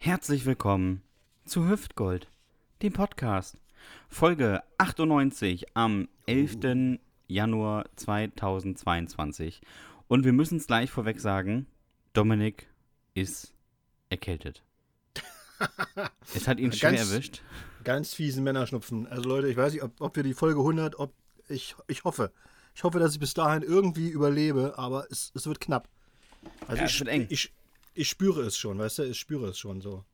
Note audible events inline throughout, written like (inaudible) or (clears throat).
Herzlich willkommen zu Hüftgold, dem Podcast. Folge 98 am 11. Januar 2022. Und wir müssen es gleich vorweg sagen, Dominik ist erkältet. (laughs) es hat ihn schwer Ganz- erwischt. Ganz fiesen Männerschnupfen. Also Leute, ich weiß nicht, ob, ob wir die Folge 100, ob ich, ich hoffe. Ich hoffe, dass ich bis dahin irgendwie überlebe, aber es, es wird knapp. Also Ja, ich, wird eng. Ich, ich spüre es schon, weißt du, ich spüre es schon so.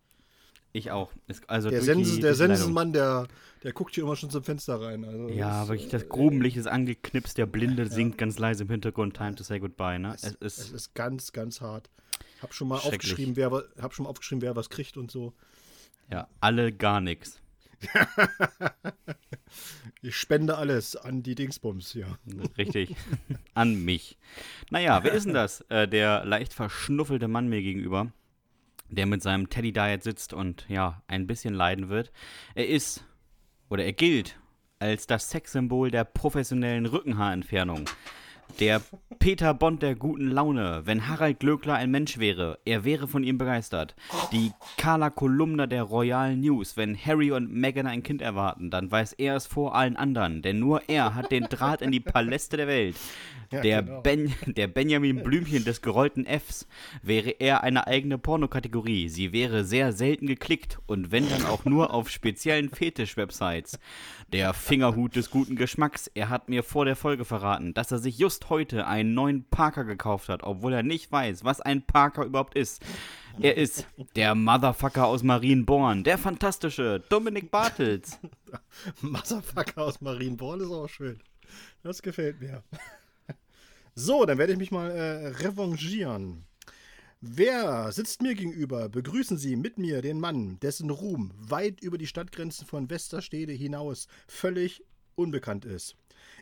Ich auch. Es, also Der, Sensen, der. Sensenmann, der, der guckt hier immer schon zum Fenster rein. Also Ja, es, wirklich, äh, das Grubenlicht ist angeknipst, der Blinde singt ganz leise im Hintergrund Time to say goodbye, ne? Es, Es es ist, ist ganz, ganz hart. Ich habe schon mal aufgeschrieben, wer, wa- hab schon mal aufgeschrieben, wer was kriegt und so. ja, alle gar nichts. (laughs) Ich spende alles an die Dingsbums hier. Richtig. An mich. Naja, wer ist denn das? Äh, der leicht verschnuffelte Mann mir gegenüber, der mit seinem Teddy Diet sitzt und ja, ein bisschen leiden wird. Er ist, oder er gilt, als das Sexsymbol der professionellen Rückenhaarentfernung. Der Peter Bond der guten Laune. Wenn Harald Glöckler ein Mensch wäre, er wäre von ihm begeistert. Die Carla Kolumna der Royal News. Wenn Harry und Meghan ein Kind erwarten, dann weiß er es vor allen anderen. Denn nur er hat den Draht in die Paläste der Welt. Ja, Der, genau. ben, der Benjamin Blümchen des gerollten Fs wäre er eine eigene Pornokategorie. Sie wäre sehr selten geklickt und wenn dann auch nur auf speziellen Fetisch-Websites. Der Fingerhut des guten Geschmacks. Er hat mir vor der Folge verraten, dass er sich just heute einen neuen Parker gekauft hat, obwohl er nicht weiß, was ein Parker überhaupt ist. Er ist der Motherfucker aus Marienborn, der fantastische Dominik Bartels. (laughs) Motherfucker aus Marienborn ist auch schön. Das gefällt mir. So, dann werde ich mich mal äh, revanchieren. Wer sitzt mir gegenüber? Begrüßen Sie mit mir den Mann, dessen Ruhm weit über die Stadtgrenzen von Westerstede hinaus völlig unbekannt ist.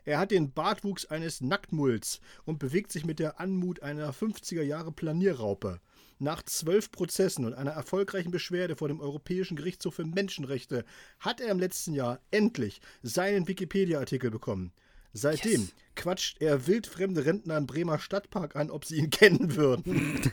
Er hat den Bartwuchs eines Nacktmulls und bewegt sich mit der Anmut einer 50er Jahre Planierraupe. Nach zwölf Prozessen und einer erfolgreichen Beschwerde vor dem Europäischen Gerichtshof für Menschenrechte hat er im letzten Jahr endlich seinen Wikipedia-Artikel bekommen. Seitdem Yes. quatscht er wildfremde Rentner im Bremer Stadtpark an, ob sie ihn (laughs) kennen würden. (laughs)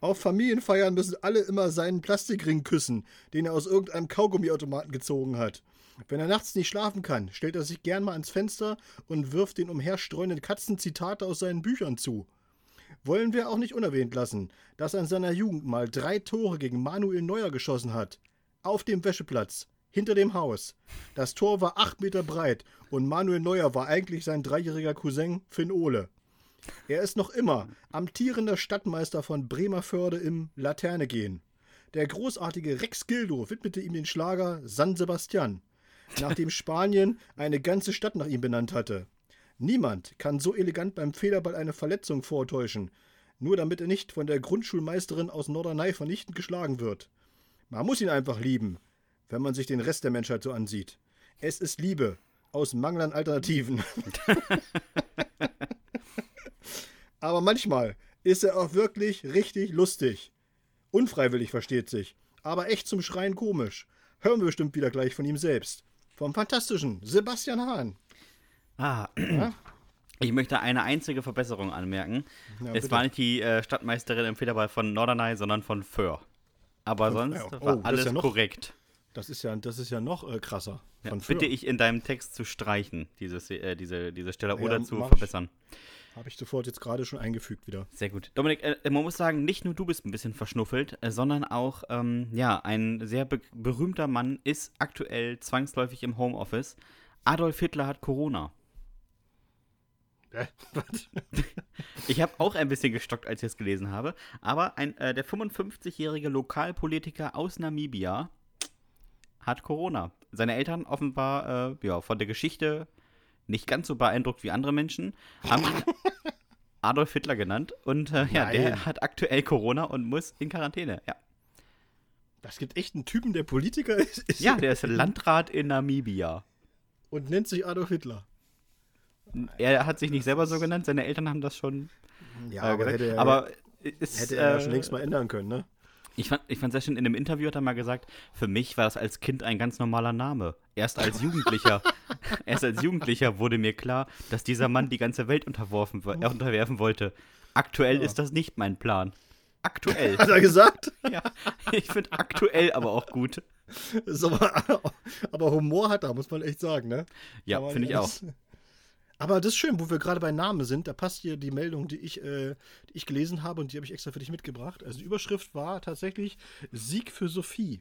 Auf Familienfeiern müssen alle immer seinen Plastikring küssen, den er aus irgendeinem Kaugummiautomaten gezogen hat. Wenn er nachts nicht schlafen kann, stellt er sich gern mal ans Fenster und wirft den umherstreuenden Katzen Zitate aus seinen Büchern zu. Wollen wir auch nicht unerwähnt lassen, dass er in seiner Jugend mal drei Tore gegen Manuel Neuer geschossen hat. Auf dem Wäscheplatz, hinter dem Haus. Das Tor war acht Meter breit und Manuel Neuer war eigentlich sein dreijähriger Cousin Finn Ole. Er ist noch immer amtierender Stadtmeister von Bremerförde im Laterne gehen. Der großartige Rex Gildo widmete ihm den Schlager San Sebastian, nachdem (laughs) Spanien eine ganze Stadt nach ihm benannt hatte. Niemand kann so elegant beim Federball eine Verletzung vortäuschen, nur damit er nicht von der Grundschulmeisterin aus Norderney vernichtend geschlagen wird. Man muss ihn einfach lieben, wenn man sich den Rest der Menschheit so ansieht. Es ist Liebe aus Mangel an Alternativen. (laughs) Aber manchmal ist er auch wirklich richtig lustig. Unfreiwillig versteht sich, aber echt zum Schreien komisch. Hören wir bestimmt wieder gleich von ihm selbst. Vom fantastischen Sebastian Hahn. Ah, Ja? Ich möchte eine einzige Verbesserung anmerken. Ja, es bitte. war nicht die äh, Stadtmeisterin im Federball von Norderney, sondern von Föhr. Aber Von sonst Föhr. Oh, war alles ja korrekt. Das ist ja, das ist ja noch äh, krasser. Ja, bitte ich in deinem Text zu streichen, dieses, äh, diese, diese Stelle, Ja, oder zu verbessern. Habe ich sofort jetzt gerade schon eingefügt wieder. Sehr gut. Dominik, äh, man muss sagen, nicht nur du bist ein bisschen verschnuffelt, äh, sondern auch, ähm, ja, ein sehr be berühmter Mann ist aktuell zwangsläufig im Homeoffice. Adolf Hitler hat Corona. Äh, (laughs) was? (laughs) Ich habe auch ein bisschen gestockt, als ich es gelesen habe. Aber ein, äh, der 55-jährige Lokalpolitiker aus Namibia hat Corona. Seine Eltern offenbar äh, ja, von der Geschichte nicht ganz so beeindruckt wie andere Menschen, haben (laughs) ihn Adolf Hitler genannt. Und äh, ja, der hat aktuell Corona und muss in Quarantäne. Ja, Das gibt echt einen Typen, der Politiker ist, ist (laughs) ja der ist Landrat in Namibia. und nennt sich Adolf Hitler. Er hat sich nicht selber so genannt, seine Eltern haben das schon Ja, äh, gesagt. hätte er, aber es, hätte er ja äh, schon längst mal ändern können, ne? Ich fand, ich fand sehr schön, in einem Interview hat er mal gesagt, für mich war das als Kind ein ganz normaler Name. Erst als Jugendlicher, (laughs) erst als Jugendlicher wurde mir klar, dass dieser Mann die ganze Welt unterworfen, wo- äh, unterwerfen wollte. Aktuell Ja. ist das nicht mein Plan. aktuell. Hat er gesagt? (laughs) ja, ich finde aktuell aber auch gut. So, (laughs) aber Humor hat er, muss man echt sagen, ne? Ja, Aber finde ich auch. Aber das ist schön, wo wir gerade bei Namen sind. Da passt hier die Meldung, die ich, äh, die ich gelesen habe und die habe ich extra für dich mitgebracht. Also die Überschrift war tatsächlich Sieg für Sophie.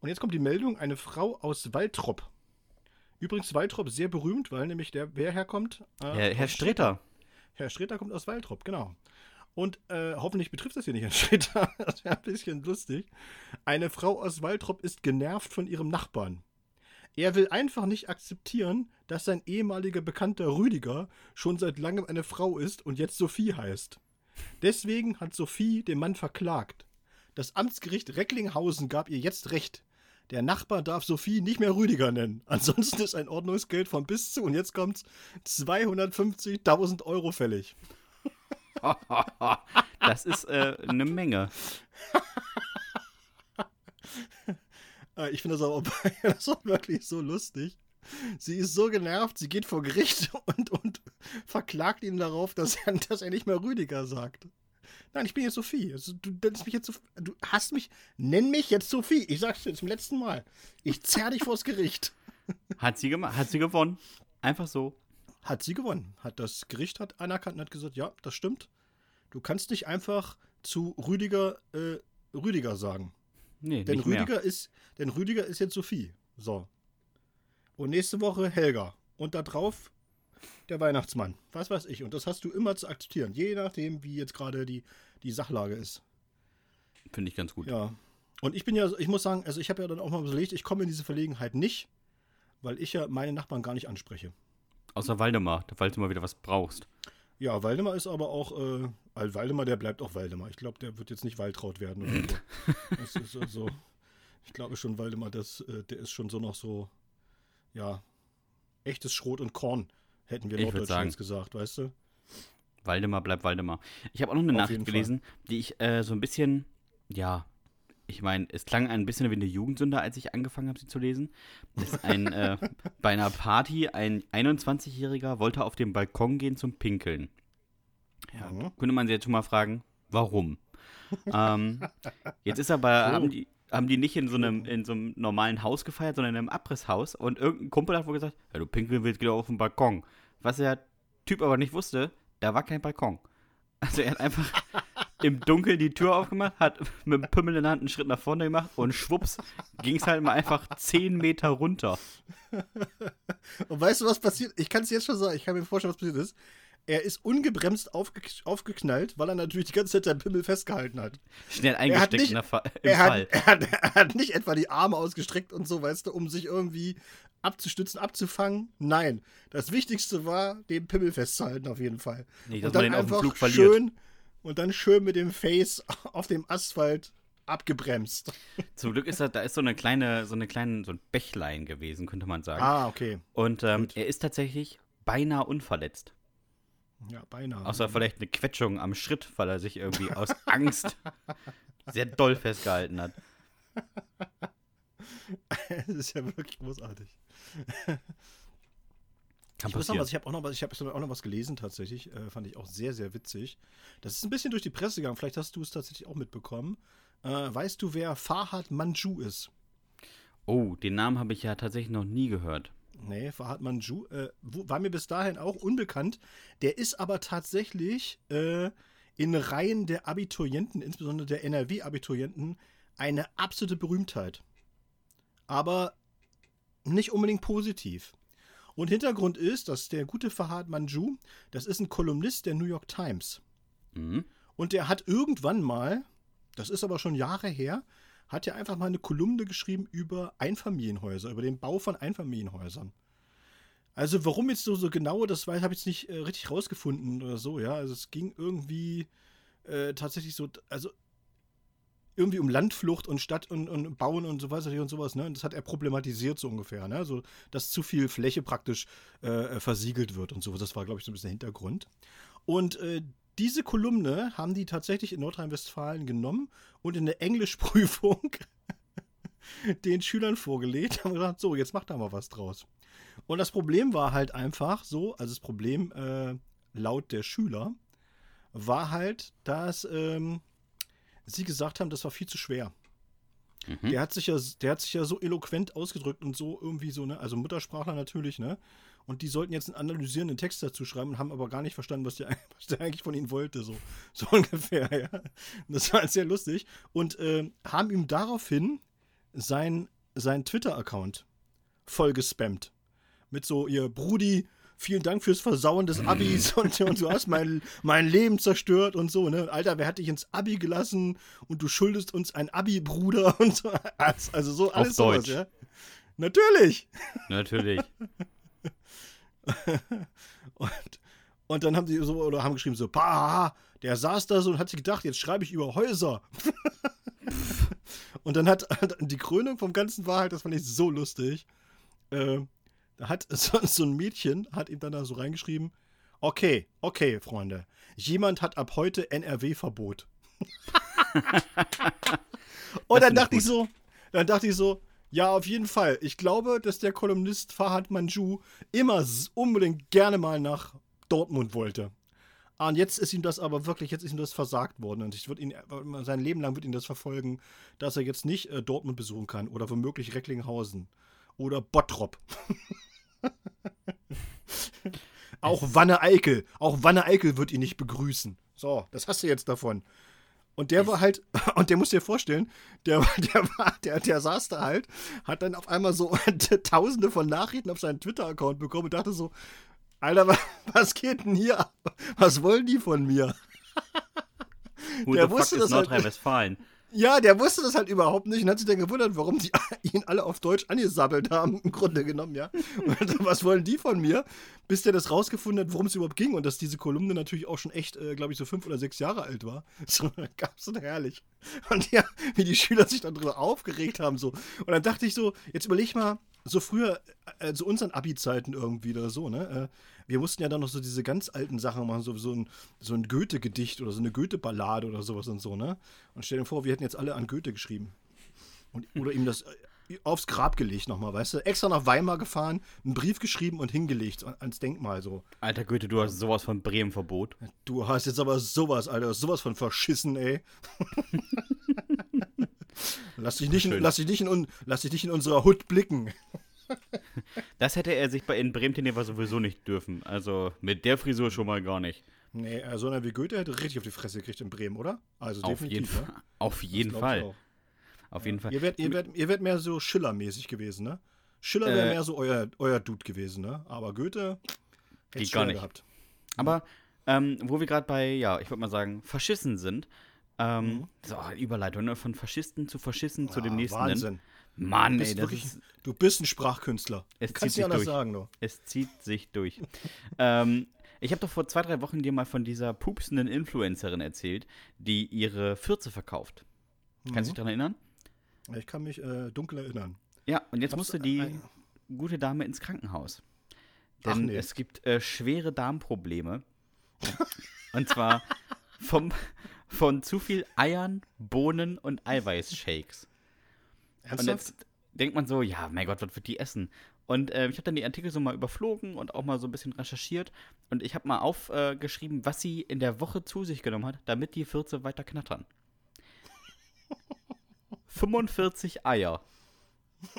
Und jetzt kommt die Meldung, eine Frau aus Waltrop. Übrigens Waltrop sehr berühmt, weil nämlich der, wer herkommt? Äh, Herr, Herr Streter. Herr Streter kommt aus Waltrop, genau. Und äh, hoffentlich betrifft das hier nicht Herrn (laughs) Streter. Das wäre ein bisschen lustig. Eine Frau aus Waltrop ist genervt von ihrem Nachbarn. Er will einfach nicht akzeptieren, dass sein ehemaliger Bekannter Rüdiger schon seit langem eine Frau ist und jetzt Sophie heißt. Deswegen hat Sophie den Mann verklagt. Das Amtsgericht Recklinghausen gab ihr jetzt Recht. Der Nachbar darf Sophie nicht mehr Rüdiger nennen. Ansonsten ist ein Ordnungsgeld von bis zu, und jetzt kommt's, 250.000 Euro fällig. (laughs) das ist äh, eine Menge. (laughs) Äh, Ich finde das aber (laughs) das war wirklich so lustig. Sie ist so genervt, sie geht vor Gericht (laughs) und, und verklagt ihn darauf, dass er, dass er nicht mehr Rüdiger sagt. Nein, ich bin jetzt Sophie. Also, du nennst mich jetzt Sophie. Du hast mich. Nenn mich jetzt Sophie. Ich sag's dir zum letzten Mal. Ich zerr dich vors Gericht. (laughs) Hat sie, hat sie gewonnen. Einfach so. Hat sie gewonnen. Hat das Gericht hat anerkannt und hat gesagt, ja, das stimmt. Du kannst nicht einfach zu Rüdiger äh, Rüdiger sagen. Nee, Denn nicht mehr. Rüdiger ist, denn Rüdiger ist jetzt Sophie. So. Und nächste Woche Helga. Und da drauf der Weihnachtsmann. Was weiß ich. Und das hast du immer zu akzeptieren. Je nachdem, wie jetzt gerade die, die Sachlage ist. Finde ich ganz gut. Ja. Und ich bin ja, ich muss sagen, also ich habe ja dann auch mal überlegt, ich komme in diese Verlegenheit nicht, weil ich ja meine Nachbarn gar nicht anspreche. Außer Waldemar, falls du mal wieder was brauchst. Ja, Waldemar ist aber auch, äh, weil Waldemar, der bleibt auch Waldemar. Ich glaube, der wird jetzt nicht Waltraud werden oder so. (laughs) das ist also, ich glaube schon, Waldemar, das, äh, der ist schon so noch so, ja, echtes Schrot und Korn, hätten wir jetzt gesagt, weißt du? Waldemar bleibt Waldemar. Ich habe auch noch eine Auf Nachricht gelesen, die ich äh, so ein bisschen, ja, ich meine, es klang ein bisschen wie eine Jugendsünde, als ich angefangen habe, sie zu lesen. Ist ein, äh, (laughs) bei einer Party, ein 21-Jähriger wollte auf den Balkon gehen zum Pinkeln. Ja, Mhm. könnte man sich jetzt schon mal fragen, warum? ähm, jetzt ist aber, So. haben, die, haben die nicht in so, einem, in so einem normalen Haus gefeiert, sondern in einem Abrisshaus und irgendein Kumpel hat wohl gesagt, ja, du pinkeln willst, geh doch auf den Balkon. Was der Typ aber nicht wusste, da war kein Balkon. Also er hat einfach (laughs) im Dunkeln die Tür aufgemacht, hat mit dem Pimmel in der Hand einen Schritt nach vorne gemacht und schwupps ging es halt mal einfach 10 Meter runter. Und weißt du, was passiert? Ich kann es jetzt schon sagen, ich kann mir vorstellen, was passiert ist. Er ist ungebremst aufge aufgeknallt, weil er natürlich die ganze Zeit seinen Pimmel festgehalten hat. Schnell eingesteckt nicht- in der Fa im Er Fall. hat, er, hat, er hat nicht etwa die Arme ausgestreckt und so, weißt du, um sich irgendwie abzustützen, abzufangen. Nein, das Wichtigste war, den Pimmel festzuhalten auf jeden Fall. Dass und dann den auf dem einfach schön und dann schön mit dem Face (laughs) auf dem Asphalt abgebremst. (laughs) Zum Glück ist da, da ist so eine kleine, so eine kleine, so ein Bächlein gewesen, könnte man sagen. Ah, okay. Und ähm, er ist tatsächlich beinahe unverletzt. Ja, beinahe. Außer vielleicht eine Quetschung am Schritt, weil er sich irgendwie aus (laughs) Angst sehr doll festgehalten hat. das ist ja wirklich großartig. Kann Ich passieren. was, ich habe auch, noch was- ich hab auch noch was gelesen tatsächlich, äh, fand ich auch sehr, sehr witzig. Das ist ein bisschen durch die Presse gegangen, vielleicht hast du es tatsächlich auch mitbekommen. Äh, weißt du, wer Farhad Manju ist? Oh, den Namen habe ich ja tatsächlich noch nie gehört. Nee, Farhad Manju äh, war mir bis dahin auch unbekannt. Der ist aber tatsächlich äh, in Reihen der Abiturienten, insbesondere der NRW-Abiturienten, eine absolute Berühmtheit. Aber nicht unbedingt positiv. Und Hintergrund ist, dass der gute Farhad Manju, das ist ein Kolumnist der New York Times. Mhm. Und der hat irgendwann mal, das ist aber schon Jahre her, hat er einfach mal eine Kolumne geschrieben über Einfamilienhäuser, über den Bau von Einfamilienhäusern. Also warum jetzt so, so genau, das habe ich jetzt nicht äh, richtig rausgefunden oder so, ja. Also es ging irgendwie äh, tatsächlich so, also irgendwie um Landflucht und Stadt und, und Bauen und so weiter und sowas, ne? Und das hat er problematisiert so ungefähr, ne? Also, dass zu viel Fläche praktisch äh, versiegelt wird und so. Das war, glaube ich, so ein bisschen der Hintergrund. Und äh, diese Kolumne haben die tatsächlich in Nordrhein-Westfalen genommen und in der Englischprüfung (laughs) den Schülern vorgelegt, haben gesagt, so, jetzt macht da mal was draus. Und das Problem war halt einfach so, also das Problem äh, laut der Schüler war halt, dass ähm, sie gesagt haben, das war viel zu schwer. Mhm. Der hat sich ja, der hat sich ja so eloquent ausgedrückt und so irgendwie so, ne, also Muttersprachler natürlich, ne? Und die sollten jetzt einen analysierenden Text dazu schreiben und haben aber gar nicht verstanden, was der, (laughs) was der eigentlich von ihnen wollte, so, so (laughs) ungefähr, ja. Das war sehr lustig. Und äh, haben ihm daraufhin sein, sein Twitter-Account voll gespammt. Mit so, ihr Brudi, vielen Dank fürs Versauen des Abis und, und du hast mein, mein Leben zerstört und so, ne? Alter, wer hat dich ins Abi gelassen und du schuldest uns ein Abi-Bruder (laughs) und so. Also so alles Auf sowas, Deutsch. ja? Natürlich. Natürlich. (laughs) Und, und dann haben sie so, oder haben geschrieben so, bah, der saß da so und hat sich gedacht, jetzt schreibe ich über Häuser. (laughs) und dann hat, hat die Krönung vom Ganzen war halt, das fand ich so lustig. Äh, da hat (laughs) so, so ein Mädchen, hat ihm dann da so reingeschrieben, okay, okay, Freunde, jemand hat ab heute NRW-Verbot. (laughs) und dann dachte ich so, dann dachte ich so, ja, auf jeden Fall. Ich glaube, dass der Kolumnist Fahad Manju immer unbedingt gerne mal nach Dortmund wollte. Ah, Und jetzt ist ihm das aber wirklich, jetzt ist ihm das versagt worden. Und ich würde ihn, sein Leben lang wird ihn das verfolgen, dass er jetzt nicht äh, Dortmund besuchen kann oder womöglich Recklinghausen oder Bottrop. (laughs) (laughs) auch Wanne Eickel. Auch Wanne Eickel wird ihn nicht begrüßen. So, das hast du jetzt davon. Und der war halt, (laughs) und der musst dir vorstellen, der, der, war, der, der saß da halt, hat dann auf einmal so (laughs) tausende von Nachrichten auf seinen Twitter-Account bekommen und dachte so, Alter, wa- was geht denn hier ab? Was wollen die von mir? Who Der the fuck wusste ist das halt- Nordrhein-Westfalen? Ja, der wusste das halt überhaupt nicht und hat sich dann gewundert, warum die (laughs) ihn alle auf Deutsch angesabbelt haben, im Grunde genommen, ja. (laughs) Und was wollen die von mir? Bis der das rausgefunden hat, worum es überhaupt ging und dass diese Kolumne natürlich auch schon echt, äh, glaube ich, so fünf oder sechs Jahre alt war. (laughs) So, gab's und herrlich. Und ja, wie die Schüler sich dann darüber aufgeregt haben, so. Und dann dachte ich so, jetzt überleg mal, so früher, äh, so unseren Abi-Zeiten irgendwie oder so, ne? Äh, wir mussten ja dann noch so diese ganz alten Sachen machen, so, so ein, so ein Goethe-Gedicht oder so eine Goethe-Ballade oder sowas und so, ne? Und stell dir vor, wir hätten jetzt alle an Goethe geschrieben. Und, oder ihm das äh, aufs Grab gelegt nochmal, weißt du? Extra nach Weimar gefahren, einen Brief geschrieben und hingelegt an- ans Denkmal so. Alter Goethe, du hast sowas von Bremen-Verbot. Du hast jetzt aber sowas, Alter, sowas von verschissen, ey. (laughs) lass, dich nicht in, lass, dich nicht in, lass dich nicht in unserer Hut blicken. (laughs) Das hätte er sich bei in Bremen Teneva sowieso nicht dürfen. Also mit der Frisur schon mal gar nicht. Nee, so einer wie Goethe hätte richtig auf die Fresse gekriegt in Bremen, oder? Also Auf jeden, definitiv, Fall. ne? Auf jeden Fall. Auf jeden Fall. Ihr wärt, ihr, wärt, ihr wärt mehr so Schiller-mäßig gewesen, ne? Schiller wäre Äh, mehr so euer, euer Dude gewesen, ne? Aber Goethe hätte Geht gar nicht. gehabt. Aber ähm, wo wir gerade bei, ja, ich würde mal sagen, Faschissen sind. Ähm, Mhm. So, Überleitung, ne? Von Faschisten zu Faschisten zu dem Ah, nächsten. Wahnsinn. Mann, Du ey, wirklich, ist, du bist ein Sprachkünstler. Es du kannst zieht nicht sich anders durch. sagen, du. es zieht sich durch. (laughs) ähm, ich habe doch vor zwei, drei Wochen dir mal von dieser pupsenden Influencerin erzählt, die ihre Fürze verkauft. Kannst du dich daran erinnern? Ich kann mich äh, dunkel erinnern. Ja, und jetzt Hab's- musste die ein- gute Dame ins Krankenhaus. Ach Denn nee. es gibt äh, schwere Darmprobleme. und zwar vom, von zu viel Eiern, Bohnen und Eiweißshakes. Und Ernsthaft? jetzt denkt man so, ja, mein Gott, was wird die essen? Und äh, ich habe dann die Artikel so mal überflogen und auch mal so ein bisschen recherchiert. Und ich habe mal aufgeschrieben, was sie in der Woche zu sich genommen hat, damit die Fürze weiter knattern. 45 Eier.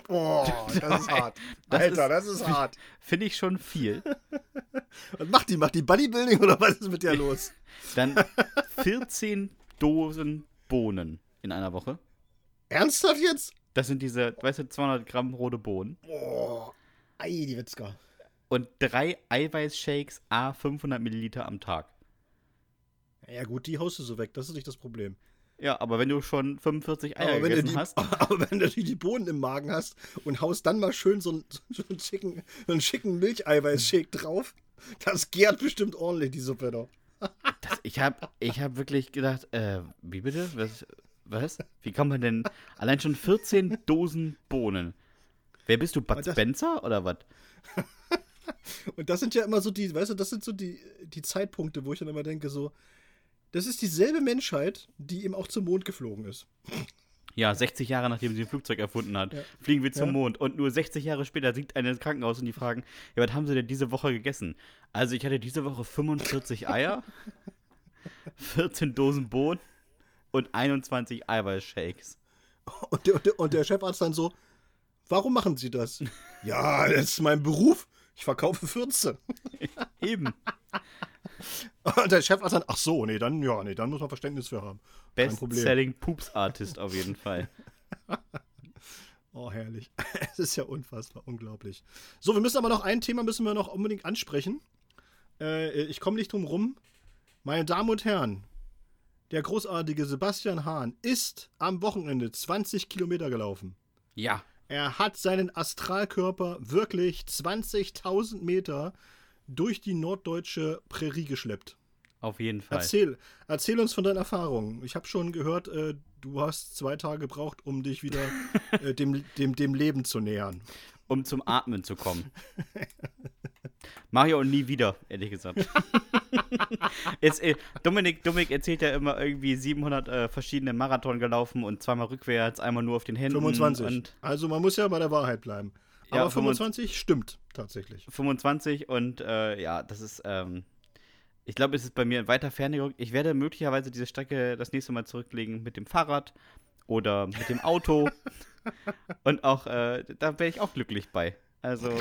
Oh, (laughs) das ist hart. Das Alter, ist- das ist hart. Finde ich schon viel. (laughs) Was macht die? Macht die Bodybuilding oder was ist mit der los? (laughs) Dann 14 Dosen Bohnen in einer Woche. Ernsthaft jetzt? Das sind diese, weißt du, 200 Gramm rote Bohnen. Oh, ei, die Witzka. Und drei Eiweißshakes, a 500 Milliliter am Tag. Ja gut, die haust du so weg, das ist nicht das Problem. Ja, aber wenn du schon 45 Eier Aber gegessen die, hast, (laughs) aber wenn du die Bohnen im Magen hast und haust dann mal schön so, einen- so einen schicken, so einen schicken Milcheiweißshake drauf, das gärt bestimmt ordentlich, die Suppe doch. (laughs) das, ich habe ich hab wirklich gedacht, äh, wie bitte? Was? was? Wie kann man denn allein schon 14 Dosen Bohnen? Wer bist du, Bud das- Spencer oder was? (laughs) Und das sind ja immer so die, weißt du, das sind so die, die Zeitpunkte, wo ich dann immer denke, so, das ist dieselbe Menschheit, die eben auch zum Mond geflogen ist. Ja, 60 Jahre nachdem sie ein Flugzeug erfunden hat, Ja. fliegen wir zum Ja. Mond. Und nur 60 Jahre später liegt einer ins Krankenhaus und die fragen, ja, was haben sie denn diese Woche gegessen? Also ich hatte diese Woche 45 Eier, (laughs) 14 Dosen Bohnen und 21 Eiweißshakes. Und der, und, der, und der Chefarzt dann so, warum machen Sie das? (laughs) ja, das ist mein Beruf. Ich verkaufe 14. Eben. (laughs) Und der Chefarzt dann, ach so, nee, dann, ja, nee, dann muss man Verständnis für haben. Best-selling Poops Artist auf jeden Fall. (laughs) Oh, herrlich. (laughs) Es ist ja unfassbar, unglaublich. So, wir müssen aber noch ein Thema müssen wir noch unbedingt ansprechen. Äh, ich komme nicht drum rum. Meine Damen und Herren, der großartige Sebastian Hahn ist am Wochenende 20 Kilometer gelaufen. Ja. Er hat seinen Astralkörper wirklich 20.000 Meter durch die norddeutsche Prärie geschleppt. Auf jeden Fall. Erzähl, erzähl uns von deinen Erfahrungen. Ich habe schon gehört, äh, du hast zwei Tage gebraucht, um dich wieder (laughs) äh, dem, dem, dem Leben zu nähern. Um zum Atmen zu kommen. Mario und nie wieder, ehrlich gesagt. (laughs) Jetzt, äh, Dominik, Dominik erzählt ja immer irgendwie 700 äh, verschiedene Marathon gelaufen und zweimal rückwärts, einmal nur auf den Händen. 25. also man muss ja bei der Wahrheit bleiben. Aber ja, 25 stimmt tatsächlich. 25 und äh, ja, das ist, ähm, ich glaube, es ist bei mir in weiter Ferne gerückt. Ich werde möglicherweise diese Strecke das nächste Mal zurücklegen mit dem Fahrrad oder mit dem Auto. (laughs) und auch, äh, da wäre ich auch glücklich bei. Also,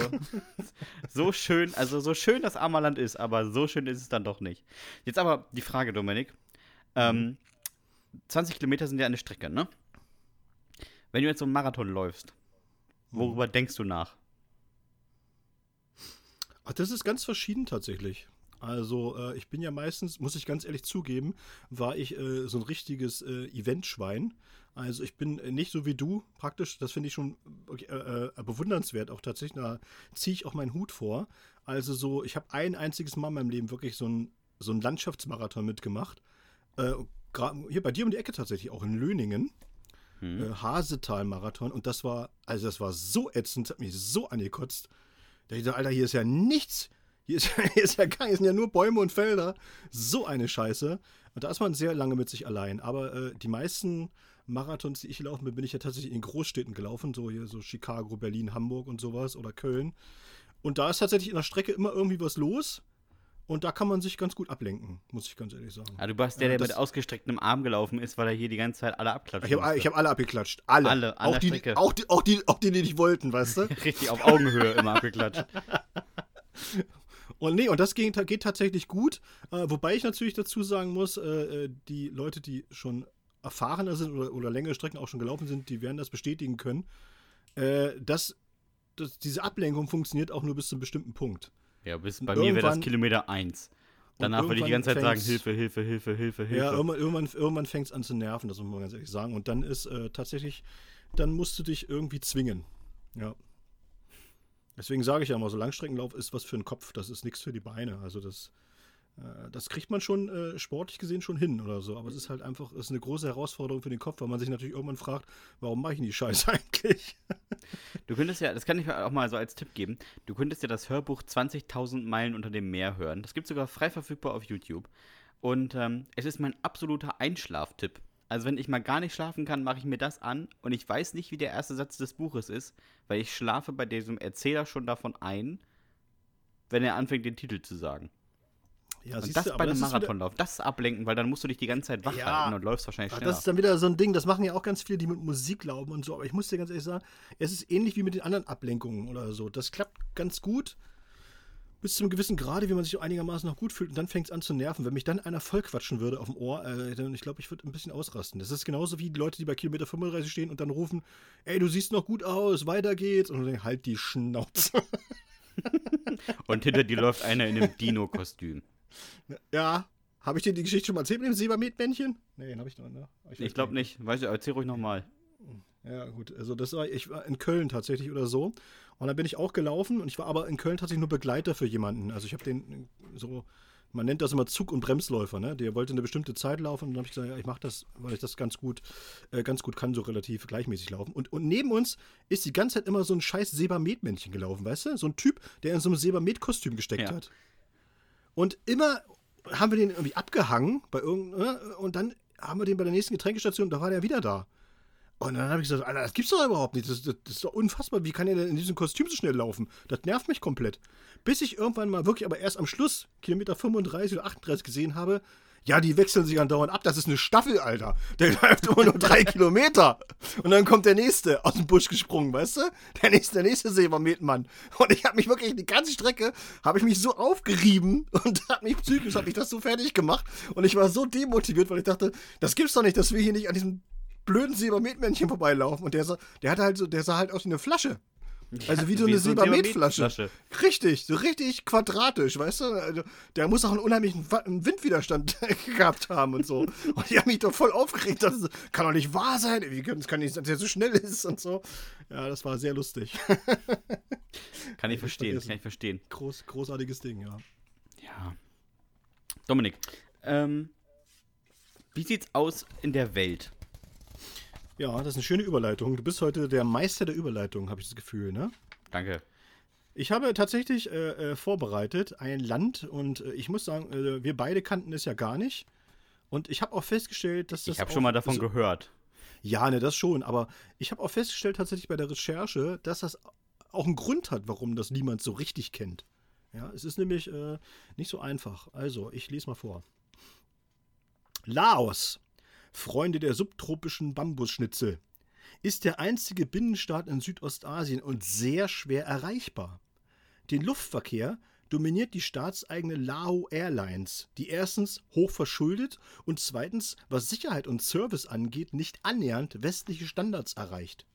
(laughs) so schön, also so schön das Ammerland ist, aber so schön ist es dann doch nicht. Jetzt aber die Frage, Dominik. Ähm, 20 Kilometer sind ja eine Strecke, ne? Wenn du jetzt so einen Marathon läufst, worüber denkst du nach? Ach, das ist ganz verschieden tatsächlich. Also äh, ich bin ja meistens, muss ich ganz ehrlich zugeben, war ich äh, so ein richtiges äh, Eventschwein. Also ich bin äh, nicht so wie du praktisch, das finde ich schon äh, äh, bewundernswert auch tatsächlich, da ziehe ich auch meinen Hut vor. Also so, ich habe ein einziges Mal in meinem Leben wirklich so ein, so Landschaftsmarathon mitgemacht. hier bei dir um die Ecke tatsächlich, auch in Löningen. Hm. Hasetal-Marathon und das war, also das war so ätzend, hat mich so angekotzt. Da ich dachte, Alter, hier ist ja nichts, hier ist, (laughs) hier ist ja gar, hier sind ja nur Bäume und Felder. So eine Scheiße. Und da ist man sehr lange mit sich allein. Aber äh, die meisten Marathons, die ich gelaufen bin, bin ich ja tatsächlich in Großstädten gelaufen. So hier so Chicago, Berlin, Hamburg und sowas oder Köln. Und da ist tatsächlich in der Strecke immer irgendwie was los. Und da kann man sich ganz gut ablenken, muss ich ganz ehrlich sagen. Ah, du warst der, der mit ausgestrecktem Arm gelaufen ist, weil er hier die ganze Zeit alle abklatscht. Ich habe hab alle abgeklatscht. Alle. Alle, auch die, auch, die, auch, die, auch die, die nicht wollten, weißt du? (laughs) Richtig, auf Augenhöhe immer abgeklatscht. (laughs) Und nee, und das geht, geht tatsächlich gut. Äh, wobei ich natürlich dazu sagen muss, äh, äh, die Leute, die schon erfahrener sind oder, oder längere Strecken auch schon gelaufen sind, die werden das bestätigen können, äh, dass, dass, diese Ablenkung funktioniert auch nur bis zu einem bestimmten Punkt. Ja, bis bei mir wäre das Kilometer 1. Danach würde ich die ganze Zeit sagen, Hilfe, Hilfe, Hilfe, Hilfe, Hilfe. Ja, irgendwann, irgendwann, irgendwann fängt es an zu nerven, das muss man ganz ehrlich sagen. Und dann ist äh, tatsächlich, dann musst du dich irgendwie zwingen. Ja. Deswegen sage ich ja immer, so Langstreckenlauf ist was für den Kopf, das ist nichts für die Beine. Also das, das kriegt man schon äh, sportlich gesehen schon hin oder so. Aber es ist halt einfach, es ist eine große Herausforderung für den Kopf, weil man sich natürlich irgendwann fragt, warum mache ich denn die Scheiße (laughs) eigentlich? Du könntest ja, das kann ich auch mal so als Tipp geben, du könntest ja das Hörbuch 20.000 Meilen unter dem Meer hören. Das gibt es sogar frei verfügbar auf YouTube. Und ähm, es ist mein absoluter Einschlaftipp. Also wenn ich mal gar nicht schlafen kann, mache ich mir das an und ich weiß nicht, wie der erste Satz des Buches ist, weil ich schlafe bei diesem Erzähler schon davon ein, wenn er anfängt, den Titel zu sagen. Ja, und das du, bei einem Marathonlauf, das ist ablenken, weil dann musst du dich die ganze Zeit wach ja, halten und läufst wahrscheinlich schneller. Das ist dann wieder so ein Ding, das machen ja auch ganz viele, die mit Musik glauben und so, aber ich muss dir ganz ehrlich sagen, es ist ähnlich wie mit den anderen Ablenkungen oder so. Das klappt ganz gut, bis zu einem gewissen Grade, wie man sich einigermaßen noch gut fühlt. Und dann fängt es an zu nerven. Wenn mich dann einer vollquatschen würde auf dem Ohr, äh, dann ich glaube, ich würde ein bisschen ausrasten. Das ist genauso wie die Leute, die bei Kilometer 35 stehen und dann rufen, ey, du siehst noch gut aus, weiter geht's. Und dann halt die Schnauze. (laughs) und hinter dir läuft einer in einem (laughs) Dino-Kostüm. Ja, habe ich dir die Geschichte schon mal erzählt mit dem Silbermetmännchen? Nee, den habe ich noch, ne? Ich, ich glaube nicht. Weißt du, erzähl ruhig nochmal. Ja, gut. Also das war, ich war in Köln tatsächlich oder so. Und dann bin ich auch gelaufen und ich war aber in Köln tatsächlich nur Begleiter für jemanden. Also ich habe den so, man nennt das immer Zug- und Bremsläufer, ne? Der wollte eine bestimmte Zeit laufen und dann habe ich gesagt, ja, ich mache das, weil ich das ganz gut, äh, ganz gut kann, so relativ gleichmäßig laufen. Und, und neben uns ist die ganze Zeit immer so ein scheiß Sebamed-Männchen gelaufen, weißt du? So ein Typ, der in so einem Sebamed-Kostüm gesteckt ja. hat. Und immer haben wir den irgendwie abgehangen bei irgendeinem, ne? und dann haben wir den bei der nächsten Getränkestation, da war der wieder da. Und dann habe ich gesagt, Alter, das gibt's doch überhaupt nicht. Das, das, das, ist doch unfassbar. Wie kann er denn in diesem Kostüm so schnell laufen? Das nervt mich komplett. Bis ich irgendwann mal wirklich, aber erst am Schluss, Kilometer 35 oder 38 gesehen habe, Ja, die wechseln sich andauernd ab. Das ist eine Staffel, Alter. Der (laughs) läuft immer nur drei Kilometer. Und dann kommt der nächste aus dem Busch gesprungen, weißt du? Der nächste, der nächste Silbermetenmann. Und ich habe mich wirklich die ganze Strecke, habe ich mich so aufgerieben und habe mich psychisch, habe ich das so fertig gemacht. Und ich war so demotiviert, weil ich dachte, das gibt's doch nicht, dass wir hier nicht an diesem blöden Silbermetmännchen vorbeilaufen. Und der, sah, der hatte halt so, der sah halt aus wie eine Flasche. (laughs) Also wie so wie eine so Silbermetflasche. Richtig, so richtig quadratisch, weißt du? Also, der muss auch einen unheimlichen Windwiderstand (laughs) gehabt haben und so. Und ich habe mich doch voll aufgeregt. Das kann doch nicht wahr sein. Wie kann es kann nicht sein, dass der so schnell ist und so. Ja, das war sehr lustig. (laughs) Kann ich verstehen, kann ich verstehen. Groß, großartiges Ding, ja. Ja. Dominik, ähm, wie sieht's aus in der Welt? Ja, das ist eine schöne Überleitung. Du bist heute der Meister der Überleitung, habe ich das Gefühl, ne? Danke. Ich habe tatsächlich äh, äh, vorbereitet ein Land und äh, ich muss sagen, äh, wir beide kannten es ja gar nicht. Und ich habe auch festgestellt, dass das. Ich habe schon mal davon so- gehört. Ja, ne, das schon. Aber ich habe auch festgestellt tatsächlich bei der Recherche, dass das auch einen Grund hat, warum das niemand so richtig kennt. Ja, es ist nämlich äh, nicht so einfach. Also, ich lese mal vor. Laos, Freunde der subtropischen Bambusschnitzel, ist der einzige Binnenstaat in Südostasien und sehr schwer erreichbar. Den Luftverkehr dominiert die staatseigene Lao Airlines, die erstens hoch verschuldet und zweitens, was Sicherheit und Service angeht, nicht annähernd westliche Standards erreicht.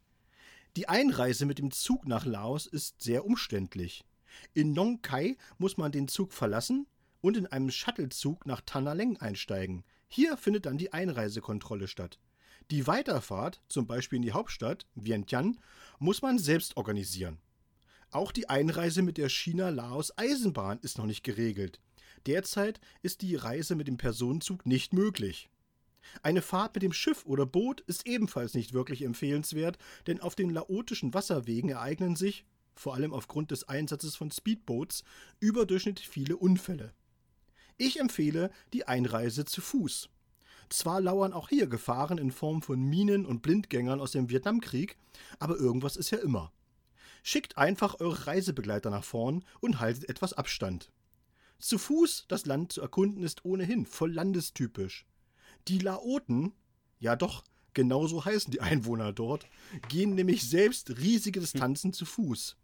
Die Einreise mit dem Zug nach Laos ist sehr umständlich. In Nong Khai muss man den Zug verlassen und in einem Shuttlezug nach Tanaleng einsteigen. Hier findet dann die Einreisekontrolle statt. Die Weiterfahrt, zum Beispiel in die Hauptstadt, Vientiane, muss man selbst organisieren. Auch die Einreise mit der China-Laos-Eisenbahn ist noch nicht geregelt. Derzeit ist die Reise mit dem Personenzug nicht möglich. Eine Fahrt mit dem Schiff oder Boot ist ebenfalls nicht wirklich empfehlenswert, denn auf den laotischen Wasserwegen ereignen sich, vor allem aufgrund des Einsatzes von Speedboats, überdurchschnittlich viele Unfälle. Ich empfehle die Einreise zu Fuß. Zwar lauern auch hier Gefahren in Form von Minen und Blindgängern aus dem Vietnamkrieg, aber irgendwas ist ja immer. Schickt einfach eure Reisebegleiter nach vorn und haltet etwas Abstand. Zu Fuß das Land zu erkunden ist ohnehin voll landestypisch. Die Laoten, ja doch, genauso heißen die Einwohner dort, gehen nämlich selbst riesige Distanzen zu Fuß.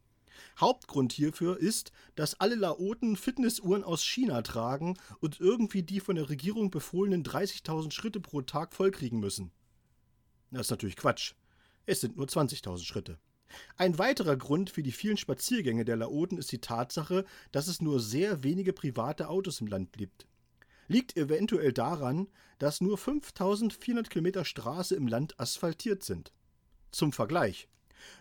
Hauptgrund hierfür ist, dass alle Laoten Fitnessuhren aus China tragen und irgendwie die von der Regierung befohlenen 30.000 Schritte pro Tag vollkriegen müssen. Das ist natürlich Quatsch. Es sind nur 20.000 Schritte. Ein weiterer Grund für die vielen Spaziergänge der Laoten ist die Tatsache, dass es nur sehr wenige private Autos im Land gibt. Liegt eventuell daran, dass nur 5400 Kilometer Straße im Land asphaltiert sind. Zum Vergleich.